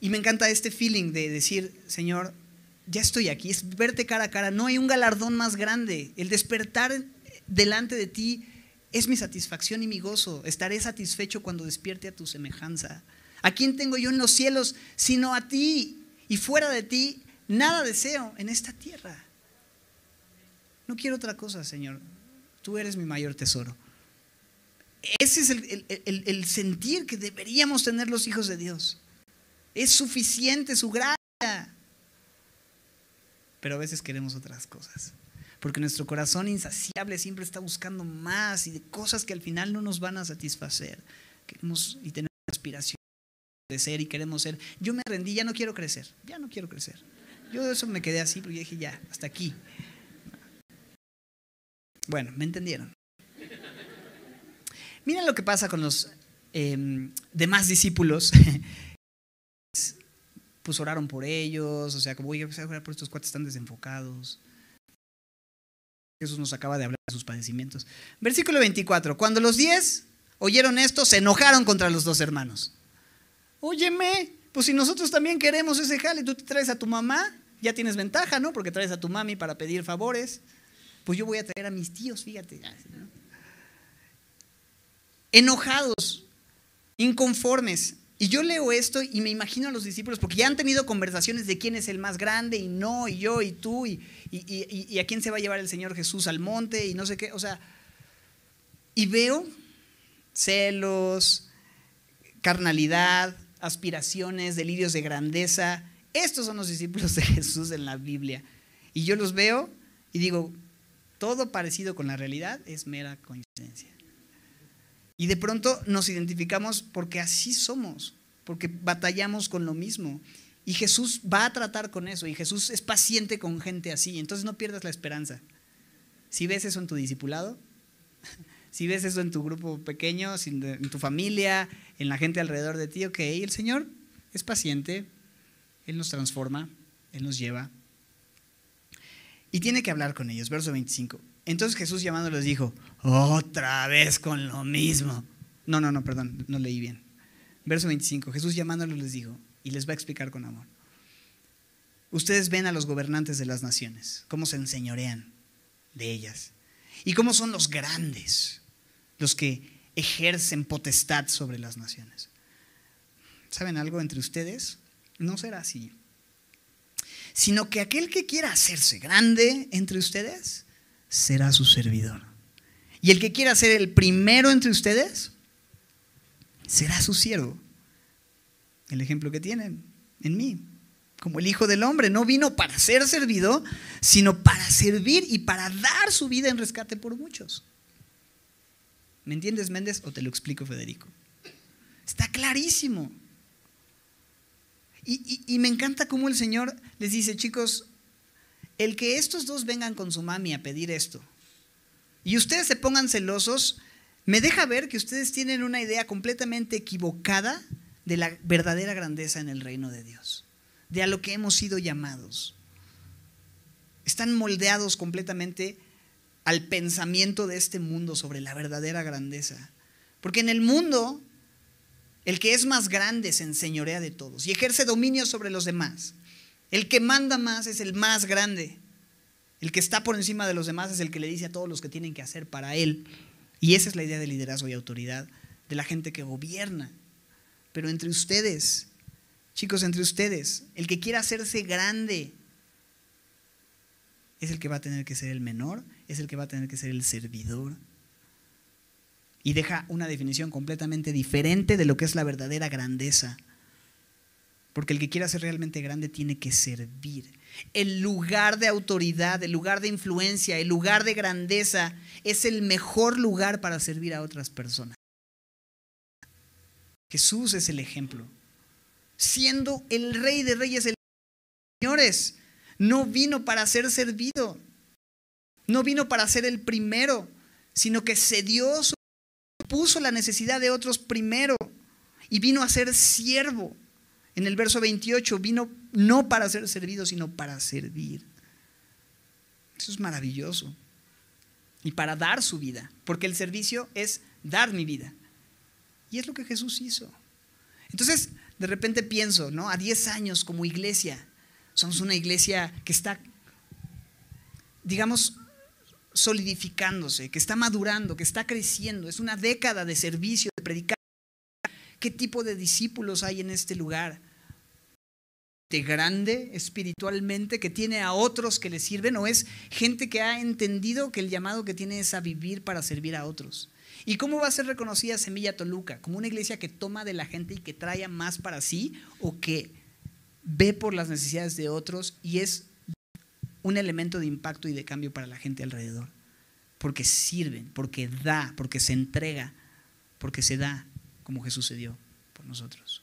Y me encanta este feeling de decir, Señor, ya estoy aquí, es verte cara a cara. No hay un galardón más grande. El despertar delante de ti es mi satisfacción y mi gozo. Estaré satisfecho cuando despierte a tu semejanza. ¿A quién tengo yo en los cielos sino a ti? Y fuera de ti, nada deseo en esta tierra. No quiero otra cosa, Señor. Tú eres mi mayor tesoro. Ese es el, sentir que deberíamos tener los hijos de Dios. Es suficiente su gracia. Pero a veces queremos otras cosas porque nuestro corazón insaciable siempre está buscando más y de cosas que al final no nos van a satisfacer. Queremos y tenemos aspiración de ser y queremos ser. Yo me rendí, ya no quiero crecer, ya no quiero crecer. Yo de eso me quedé así, porque dije, ya, hasta aquí. Bueno, ¿me entendieron? Miren lo que pasa con los em, demás discípulos. pues oraron por ellos, o sea, como voy a orar por estos cuates están desenfocados. Jesús nos acaba de hablar de sus padecimientos. Versículo 24. Cuando los diez oyeron esto, se enojaron contra los dos hermanos. Óyeme, pues si nosotros también queremos ese jale, tú te traes a tu mamá, ya tienes ventaja, ¿no? Porque traes a tu mami para pedir favores. Pues yo voy a traer a mis tíos, fíjate. Enojados, inconformes, y yo leo esto y me imagino a los discípulos, porque ya han tenido conversaciones de quién es el más grande y no, y yo y tú, y, y, a quién se va a llevar el Señor Jesús al monte y no sé qué. O sea, y veo celos, carnalidad, aspiraciones, delirios de grandeza. Estos son los discípulos de Jesús en la Biblia. Y yo los veo y digo, todo parecido con la realidad es mera coincidencia. Y de pronto nos identificamos porque así somos, porque batallamos con lo mismo. Y Jesús va a tratar con eso, y Jesús es paciente con gente así. Entonces no pierdas la esperanza. Si ves eso en tu discipulado, si ves eso en tu grupo pequeño, en tu familia, en la gente alrededor de ti, ok, el Señor es paciente, Él nos transforma, Él nos lleva. Y tiene que hablar con ellos. Verso 25. Entonces Jesús llamándolos dijo, otra vez con lo mismo. No, no, no, perdón, no leí bien. Verso 25, Jesús llamándolos les dijo, y les va a explicar con amor. Ustedes ven a los gobernantes de las naciones, cómo se enseñorean de ellas, y cómo son los grandes, los que ejercen potestad sobre las naciones. ¿Saben algo entre ustedes? No será así, sino que aquel que quiera hacerse grande entre ustedes, será su servidor. Y el que quiera ser el primero entre ustedes, será su siervo. El ejemplo que tienen en mí. Como el Hijo del Hombre no vino para ser servido, sino para servir y para dar su vida en rescate por muchos. ¿Me entiendes, Méndez? O te lo explico, Federico. Está clarísimo. Y, y, me encanta cómo el Señor les dice, chicos, el que estos dos vengan con su mami a pedir esto y ustedes se pongan celosos, me deja ver que ustedes tienen una idea completamente equivocada de la verdadera grandeza en el reino de Dios, de a lo que hemos sido llamados. Están moldeados completamente al pensamiento de este mundo sobre la verdadera grandeza. Porque en el mundo, el que es más grande se enseñorea de todos y ejerce dominio sobre los demás. El que manda más es el más grande. El que está por encima de los demás es el que le dice a todos los que tienen que hacer para él. Y esa es la idea de liderazgo y autoridad de la gente que gobierna. Pero entre ustedes, chicos, entre ustedes, el que quiera hacerse grande es el que va a tener que ser el menor, es el que va a tener que ser el servidor. Y deja una definición completamente diferente de lo que es la verdadera grandeza. Porque el que quiera ser realmente grande tiene que servir. El lugar de autoridad, el lugar de influencia, el lugar de grandeza es el mejor lugar para servir a otras personas. Jesús es el ejemplo. Siendo el rey de reyes, el señores, no vino para ser servido. No vino para ser el primero, sino que se dio puso la necesidad de otros primero y vino a ser siervo. En el verso 28 vino no para ser servido, sino para servir. Eso es maravilloso. Y para dar su vida, porque el servicio es dar mi vida. Y es lo que Jesús hizo. Entonces, de repente pienso, ¿no? A 10 años como iglesia, somos una iglesia que está, digamos, solidificándose, que está madurando, que está creciendo. Es una década de servicio, de predicar. ¿Qué tipo de discípulos hay en este lugar? ¿De grande espiritualmente que tiene a otros que le sirven o es gente que ha entendido que el llamado que tiene es a vivir para servir a otros? ¿Y cómo va a ser reconocida Semilla Toluca? ¿Como una iglesia que toma de la gente y que trae más para sí o que ve por las necesidades de otros y es un elemento de impacto y de cambio para la gente alrededor. Porque sirven, porque da, porque se entrega, porque se da como Jesús se dio por nosotros.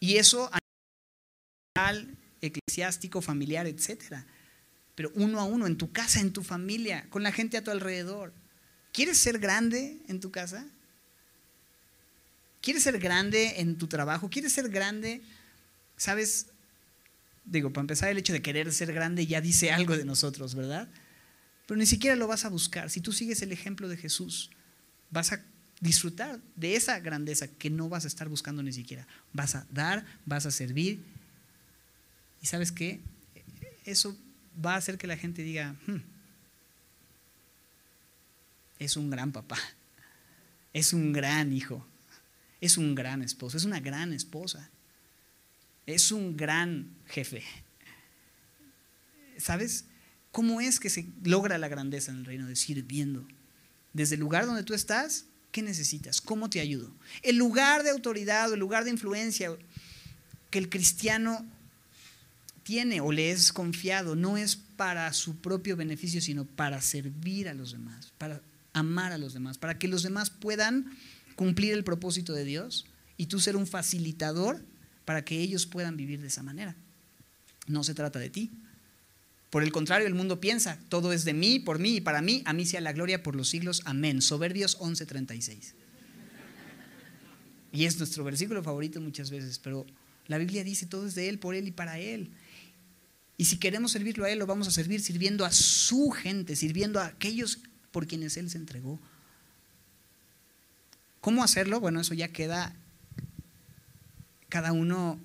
Y eso a nivel eclesiástico, familiar, etcétera. Pero uno a uno, en tu casa, en tu familia, con la gente a tu alrededor. ¿Quieres ser grande en tu casa? ¿Quieres ser grande en tu trabajo? ¿Quieres ser grande? ¿Sabes? Digo, para empezar, el hecho de querer ser grande ya dice algo de nosotros, ¿verdad? Pero ni siquiera lo vas a buscar. Si tú sigues el ejemplo de Jesús, vas a disfrutar de esa grandeza que no vas a estar buscando ni siquiera. Vas a dar, vas a servir. ¿Y sabes qué? Eso va a hacer que la gente diga, hmm, es un gran papá, es un gran hijo, es un gran esposo, es una gran esposa es un gran jefe. ¿Sabes? ¿Cómo es que se logra la grandeza en el reino de sirviendo? Desde el lugar donde tú estás, ¿qué necesitas? ¿Cómo te ayudo? El lugar de autoridad o el lugar de influencia que el cristiano tiene o le es confiado no es para su propio beneficio, sino para servir a los demás, para amar a los demás, para que los demás puedan cumplir el propósito de Dios y tú ser un facilitador para que ellos puedan vivir de esa manera. No se trata de ti. Por el contrario, el mundo piensa, todo es de mí, por mí y para mí, a mí sea la gloria por los siglos. Amén. Soberbios 11:36. Y es nuestro versículo favorito muchas veces, pero la Biblia dice, todo es de Él, por Él y para Él. Y si queremos servirlo a Él, lo vamos a servir sirviendo a su gente, sirviendo a aquellos por quienes Él se entregó. ¿Cómo hacerlo? Bueno, eso ya queda cada uno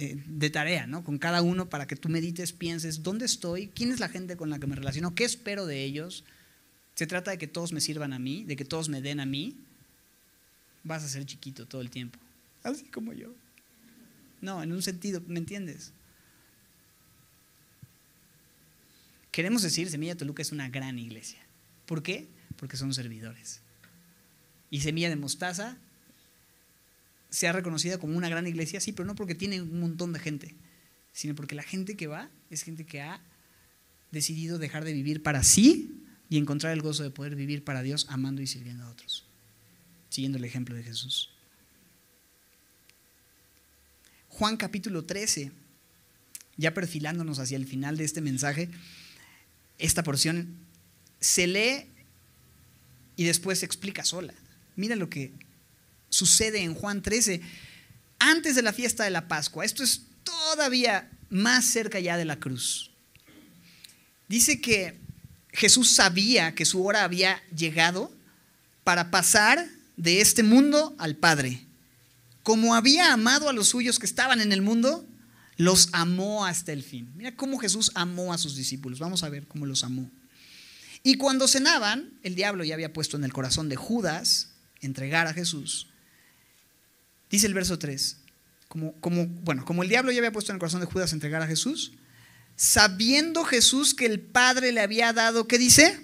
eh, de tarea, ¿no? Con cada uno para que tú medites, pienses, ¿dónde estoy? ¿Quién es la gente con la que me relaciono? ¿Qué espero de ellos? Se trata de que todos me sirvan a mí, de que todos me den a mí. Vas a ser chiquito todo el tiempo, así como yo. No, en un sentido, ¿me entiendes? Queremos decir, Semilla Toluca es una gran iglesia. ¿Por qué? Porque son servidores. Y Semilla de Mostaza sea reconocida como una gran iglesia, sí, pero no porque tiene un montón de gente, sino porque la gente que va es gente que ha decidido dejar de vivir para sí y encontrar el gozo de poder vivir para Dios amando y sirviendo a otros, siguiendo el ejemplo de Jesús. Juan capítulo 13, ya perfilándonos hacia el final de este mensaje, esta porción se lee y después se explica sola. Mira lo que sucede en Juan 13, antes de la fiesta de la Pascua. Esto es todavía más cerca ya de la cruz. Dice que Jesús sabía que su hora había llegado para pasar de este mundo al Padre. Como había amado a los suyos que estaban en el mundo, los amó hasta el fin. Mira cómo Jesús amó a sus discípulos. Vamos a ver cómo los amó. Y cuando cenaban, el diablo ya había puesto en el corazón de Judas entregar a Jesús. Dice el verso 3, como, bueno, como el diablo ya había puesto en el corazón de Judas entregar a Jesús, sabiendo Jesús que el Padre le había dado, ¿qué dice?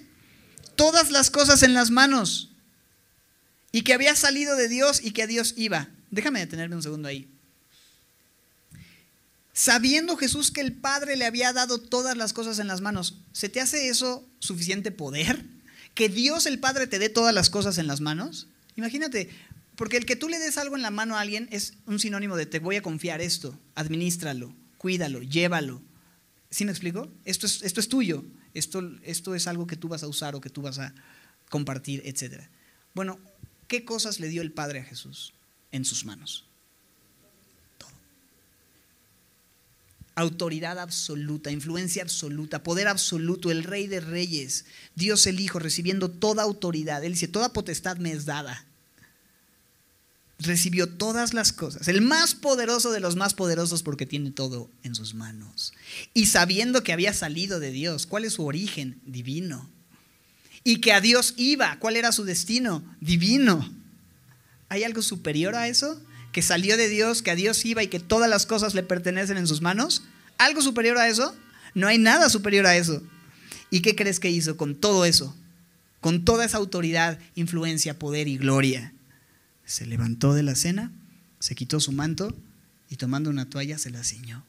Todas las cosas en las manos. Y que había salido de Dios y que a Dios iba. Déjame detenerme un segundo ahí. Sabiendo Jesús que el Padre le había dado todas las cosas en las manos, ¿se te hace eso suficiente poder? ¿Que Dios el Padre te dé todas las cosas en las manos? Imagínate, porque el que tú le des algo en la mano a alguien es un sinónimo de te voy a confiar esto, administralo, cuídalo, llévalo. ¿Sí me explico? Esto es, esto es tuyo, esto, esto es algo que tú vas a usar o que tú vas a compartir, etc. Bueno, ¿qué cosas le dio el Padre a Jesús en sus manos? Todo. Autoridad absoluta, influencia absoluta, poder absoluto, el Rey de Reyes, Dios el Hijo, recibiendo toda autoridad. Él dice, toda potestad me es dada recibió todas las cosas, el más poderoso de los más poderosos porque tiene todo en sus manos. Y sabiendo que había salido de Dios, ¿cuál es su origen? Divino. Y que a Dios iba, ¿cuál era su destino? Divino. ¿Hay algo superior a eso? Que salió de Dios, que a Dios iba y que todas las cosas le pertenecen en sus manos. ¿Algo superior a eso? No hay nada superior a eso. ¿Y qué crees que hizo con todo eso? Con toda esa autoridad, influencia, poder y gloria se levantó de la cena, se quitó su manto y tomando una toalla se la ciñó.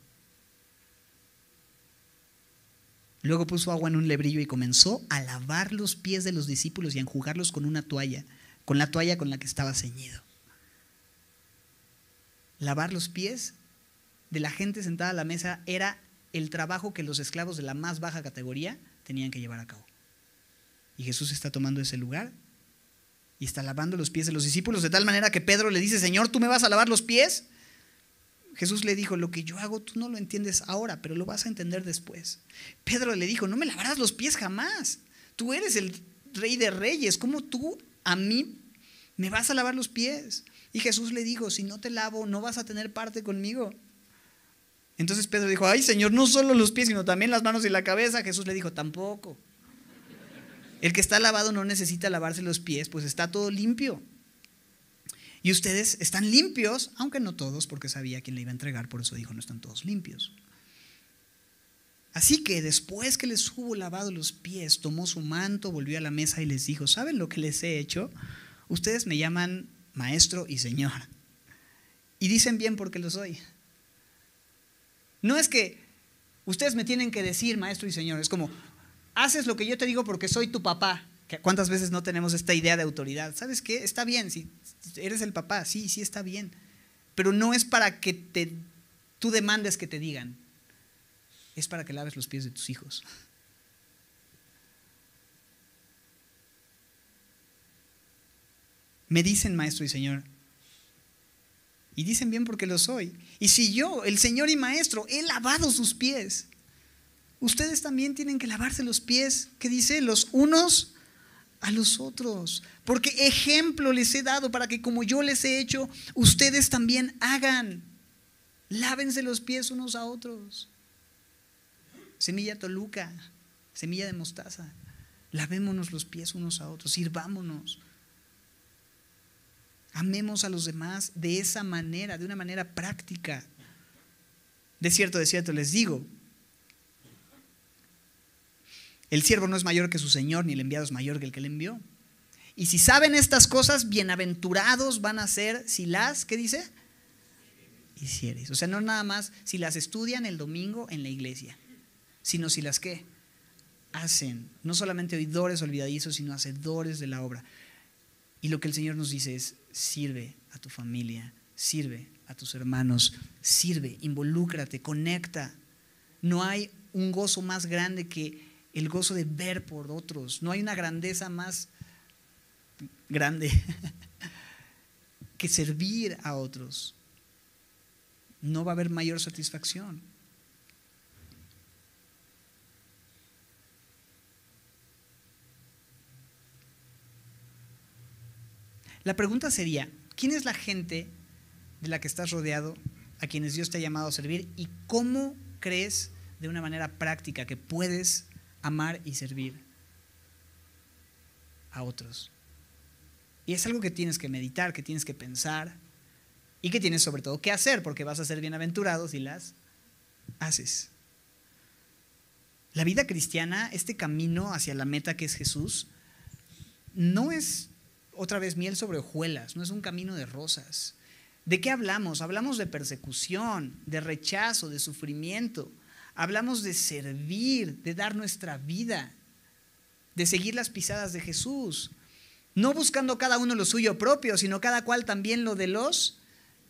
Luego puso agua en un lebrillo y comenzó a lavar los pies de los discípulos y a enjugarlos con una toalla, con la toalla con la que estaba ceñido. Lavar los pies de la gente sentada a la mesa era el trabajo que los esclavos de la más baja categoría tenían que llevar a cabo. Y Jesús está tomando ese lugar y está lavando los pies de los discípulos de tal manera que Pedro le dice, Señor, ¿tú me vas a lavar los pies? Jesús le dijo, lo que yo hago tú no lo entiendes ahora, pero lo vas a entender después. Pedro le dijo, no me lavarás los pies jamás. Tú eres el rey de reyes. ¿Cómo tú a mí me vas a lavar los pies? Y Jesús le dijo, si no te lavo, no vas a tener parte conmigo. Entonces Pedro dijo, ay Señor, no solo los pies, sino también las manos y la cabeza. Jesús le dijo, tampoco. El que está lavado no necesita lavarse los pies, pues está todo limpio. Y ustedes están limpios, aunque no todos, porque sabía quién le iba a entregar, por eso dijo, no están todos limpios. Así que después que les hubo lavado los pies, tomó su manto, volvió a la mesa y les dijo, ¿saben lo que les he hecho? Ustedes me llaman maestro y señor. Y dicen bien porque lo soy. No es que ustedes me tienen que decir maestro y señor, es como, haces lo que yo te digo porque soy tu papá. ¿Cuántas veces no tenemos esta idea de autoridad? ¿Sabes qué? Está bien, si eres el papá, sí, sí está bien. Pero no es para que te, tú demandes que te digan. Es para que laves los pies de tus hijos. Me dicen maestro y señor. Y dicen bien porque lo soy. Y si yo, el señor y maestro, he lavado sus pies, ustedes también tienen que lavarse los pies, ¿qué dice? Los unos a los otros. Porque ejemplo les he dado para que como yo les he hecho, ustedes también hagan. Lávense los pies unos a otros. Semilla Toluca, semilla de mostaza. Lavémonos los pies unos a otros, sirvámonos. Amemos a los demás de esa manera, de una manera práctica. De cierto, de cierto les digo, el siervo no es mayor que su señor, ni el enviado es mayor que el que le envió. Y si saben estas cosas, bienaventurados van a ser si las, ¿qué dice? Hicieres. O sea, no nada más si las estudian el domingo en la iglesia, sino si las qué hacen. No solamente oidores olvidadizos, sino hacedores de la obra. Y lo que el Señor nos dice es, sirve a tu familia, sirve a tus hermanos, sirve, involúcrate, conecta. No hay un gozo más grande que el gozo de ver por otros. No hay una grandeza más grande que servir a otros. No va a haber mayor satisfacción. La pregunta sería, ¿quién es la gente de la que estás rodeado, a quienes Dios te ha llamado a servir y cómo crees de una manera práctica que puedes amar y servir a otros. Y es algo que tienes que meditar, que tienes que pensar y que tienes sobre todo que hacer, porque vas a ser bienaventurado si las haces. La vida cristiana, este camino hacia la meta que es Jesús, no es otra vez miel sobre hojuelas, no es un camino de rosas. ¿De qué hablamos? Hablamos de persecución, de rechazo, de sufrimiento. Hablamos de servir, de dar nuestra vida, de seguir las pisadas de Jesús. No buscando cada uno lo suyo propio, sino cada cual también lo de los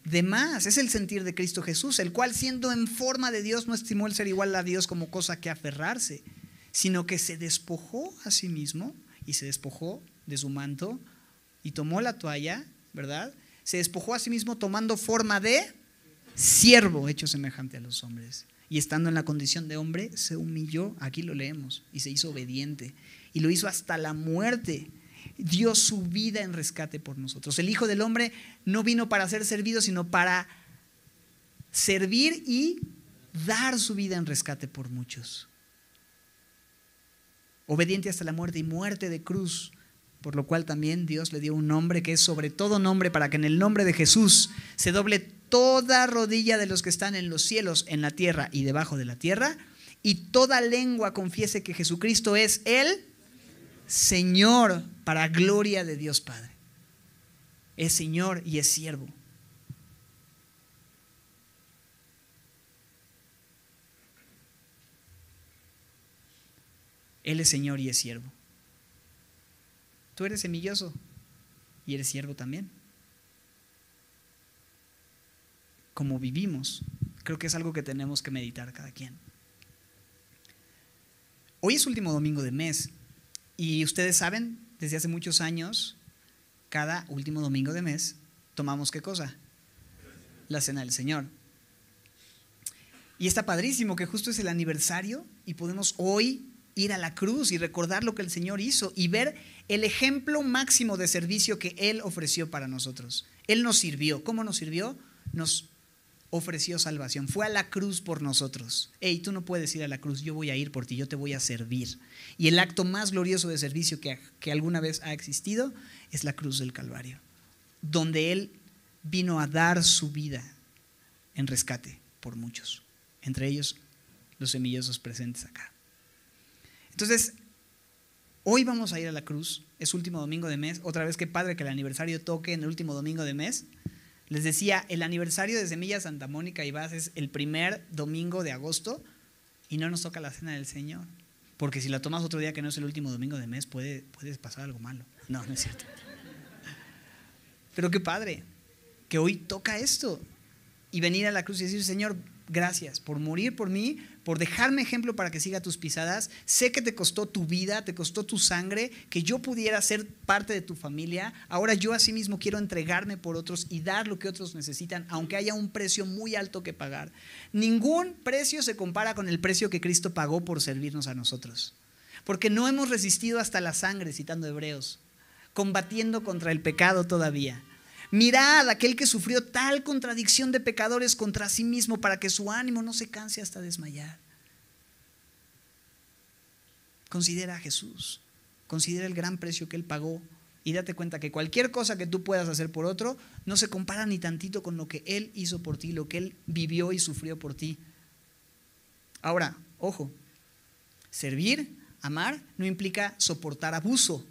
demás. Es el sentir de Cristo Jesús, el cual siendo en forma de Dios no estimó el ser igual a Dios como cosa que aferrarse, sino que se despojó a sí mismo y se despojó de su manto y tomó la toalla, ¿verdad? se despojó a sí mismo tomando forma de siervo hecho semejante a los hombres. Y estando en la condición de hombre, se humilló, aquí lo leemos, y se hizo obediente. Y lo hizo hasta la muerte. Dio su vida en rescate por nosotros. El Hijo del Hombre no vino para ser servido, sino para servir y dar su vida en rescate por muchos. Obediente hasta la muerte y muerte de cruz por lo cual también Dios le dio un nombre que es sobre todo nombre para que en el nombre de Jesús se doble toda rodilla de los que están en los cielos, en la tierra y debajo de la tierra, y toda lengua confiese que Jesucristo es el Señor para gloria de Dios Padre. Es Señor y es siervo. Él es Señor y es siervo. Tú eres semilloso y eres siervo también. Como vivimos, creo que es algo que tenemos que meditar cada quien. Hoy es último domingo de mes y ustedes saben, desde hace muchos años, cada último domingo de mes tomamos qué cosa? La cena del Señor. Y está padrísimo que justo es el aniversario y podemos hoy ir a la cruz y recordar lo que el Señor hizo y ver el ejemplo máximo de servicio que Él ofreció para nosotros. Él nos sirvió. ¿Cómo nos sirvió? Nos ofreció salvación. Fue a la cruz por nosotros. Hey, tú no puedes ir a la cruz, yo voy a ir por ti, yo te voy a servir. Y el acto más glorioso de servicio que, que alguna vez ha existido es la cruz del Calvario, donde Él vino a dar su vida en rescate por muchos, entre ellos los semillosos presentes acá. Entonces, Hoy vamos a ir a la cruz, es último domingo de mes, otra vez que padre que el aniversario toque en el último domingo de mes. Les decía, el aniversario de Semilla Santa Mónica y Vaz es el primer domingo de agosto y no nos toca la cena del Señor. Porque si la tomas otro día que no es el último domingo de mes, puede, puede pasar algo malo. No, no es cierto. Pero qué padre que hoy toca esto y venir a la cruz y decir, Señor, gracias por morir por mí, por dejarme ejemplo para que siga tus pisadas. Sé que te costó tu vida, te costó tu sangre, que yo pudiera ser parte de tu familia. Ahora yo asimismo quiero entregarme por otros y dar lo que otros necesitan, aunque haya un precio muy alto que pagar. Ningún precio se compara con el precio que Cristo pagó por servirnos a nosotros. Porque no hemos resistido hasta la sangre, citando Hebreos, combatiendo contra el pecado todavía. Mirad aquel que sufrió tal contradicción de pecadores contra sí mismo para que su ánimo no se canse hasta desmayar. Considera a Jesús, considera el gran precio que Él pagó y date cuenta que cualquier cosa que tú puedas hacer por otro no se compara ni tantito con lo que Él hizo por ti, lo que Él vivió y sufrió por ti. Ahora, ojo, servir, amar, no implica soportar abuso.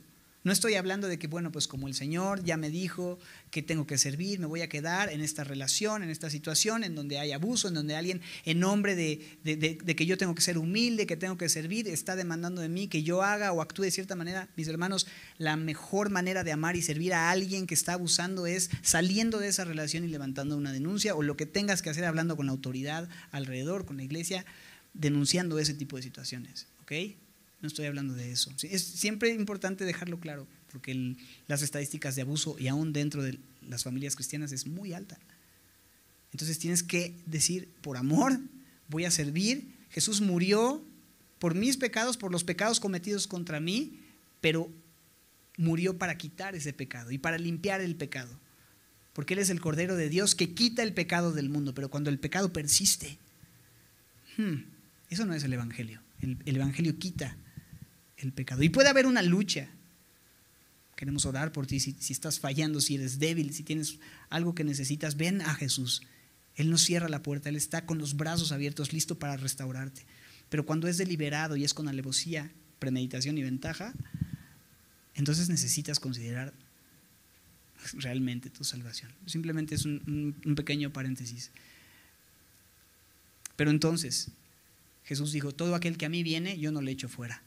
No estoy hablando de que, bueno, pues como el Señor ya me dijo que tengo que servir, me voy a quedar en esta relación, en esta situación, en donde hay abuso, en donde alguien en nombre de, que yo tengo que ser humilde, que tengo que servir, está demandando de mí que yo haga o actúe de cierta manera. Mis hermanos, la mejor manera de amar y servir a alguien que está abusando es saliendo de esa relación y levantando una denuncia o lo que tengas que hacer hablando con la autoridad alrededor, con la iglesia, denunciando ese tipo de situaciones. ¿Ok? No estoy hablando de eso. Es siempre importante dejarlo claro, porque las estadísticas de abuso y aún dentro de las familias cristianas es muy alta. Entonces tienes que decir, por amor, voy a servir. Jesús murió por mis pecados, por los pecados cometidos contra mí, pero murió para quitar ese pecado y para limpiar el pecado. Porque Él es el Cordero de Dios que quita el pecado del mundo, pero cuando el pecado persiste, hmm, eso no es el Evangelio. el Evangelio quita el pecado. Y puede haber una lucha. Queremos orar por ti si, estás fallando, si eres débil, si tienes algo que necesitas, ven a Jesús. Él no cierra la puerta, Él está con los brazos abiertos, listo para restaurarte. Pero cuando es deliberado y es con alevosía, premeditación y ventaja, entonces necesitas considerar realmente tu salvación. Simplemente es un, un pequeño paréntesis. Pero entonces, Jesús dijo, todo aquel que a mí viene, yo no le echo fuera.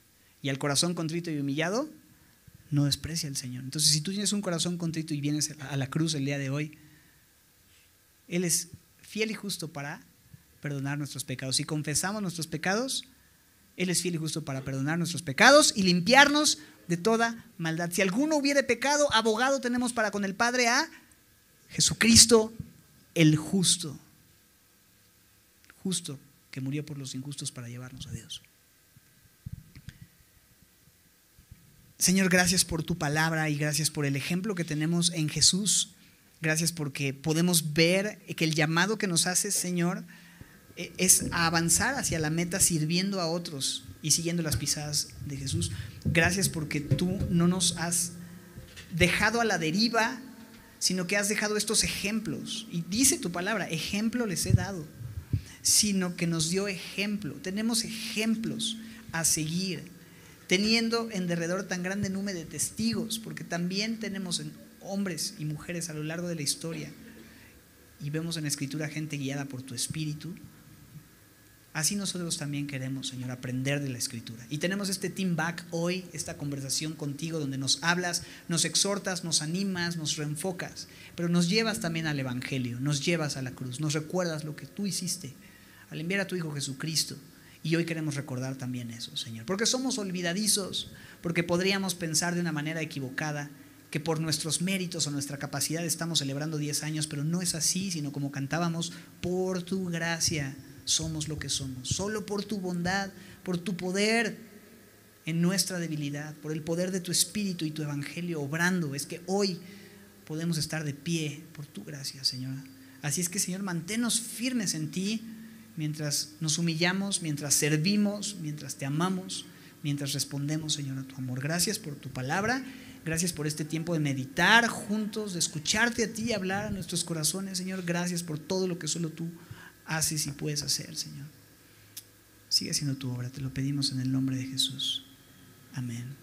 Y al corazón contrito y humillado, no desprecia al Señor. Entonces, si tú tienes un corazón contrito y vienes a la cruz el día de hoy, Él es fiel y justo para perdonar nuestros pecados. Si confesamos nuestros pecados, Él es fiel y justo para perdonar nuestros pecados y limpiarnos de toda maldad. Si alguno hubiere pecado, abogado tenemos para con el Padre a Jesucristo el justo. Justo que murió por los injustos para llevarnos a Dios. Señor, gracias por tu palabra y gracias por el ejemplo que tenemos en Jesús. Gracias porque podemos ver que el llamado que nos hace, Señor, e, es avanzar hacia la meta sirviendo a otros y siguiendo las pisadas de Jesús. Gracias porque tú no nos has dejado a la deriva, sino que has dejado estos ejemplos. Y dice tu palabra, ejemplo les he dado, sino que nos dio ejemplo. Tenemos ejemplos a seguir teniendo en derredor tan grande número de testigos, porque también tenemos hombres y mujeres a lo largo de la historia, y vemos en la escritura gente guiada por tu espíritu, así nosotros también queremos, Señor, aprender de la escritura. Y tenemos este team back hoy, esta conversación contigo, donde nos hablas, nos exhortas, nos animas, nos reenfocas, pero nos llevas también al Evangelio, nos llevas a la cruz, nos recuerdas lo que tú hiciste al enviar a tu Hijo Jesucristo y hoy queremos recordar también eso, Señor. Porque somos olvidadizos, porque podríamos pensar de una manera equivocada que por nuestros méritos o nuestra capacidad estamos celebrando 10 años, pero no es así, sino como cantábamos, por tu gracia somos lo que somos, solo por tu bondad, por tu poder en nuestra debilidad, por el poder de tu Espíritu y tu Evangelio obrando, es que hoy podemos estar de pie por tu gracia, Señor. Así es que, Señor, manténnos firmes en ti mientras nos humillamos, mientras servimos, mientras te amamos, mientras respondemos, Señor, a tu amor. Gracias por tu palabra. Gracias por este tiempo de meditar juntos, de escucharte a ti hablar a nuestros corazones, Señor. Gracias por todo lo que solo tú haces y puedes hacer, Señor. Sigue haciendo tu obra, te lo pedimos en el nombre de Jesús. Amén.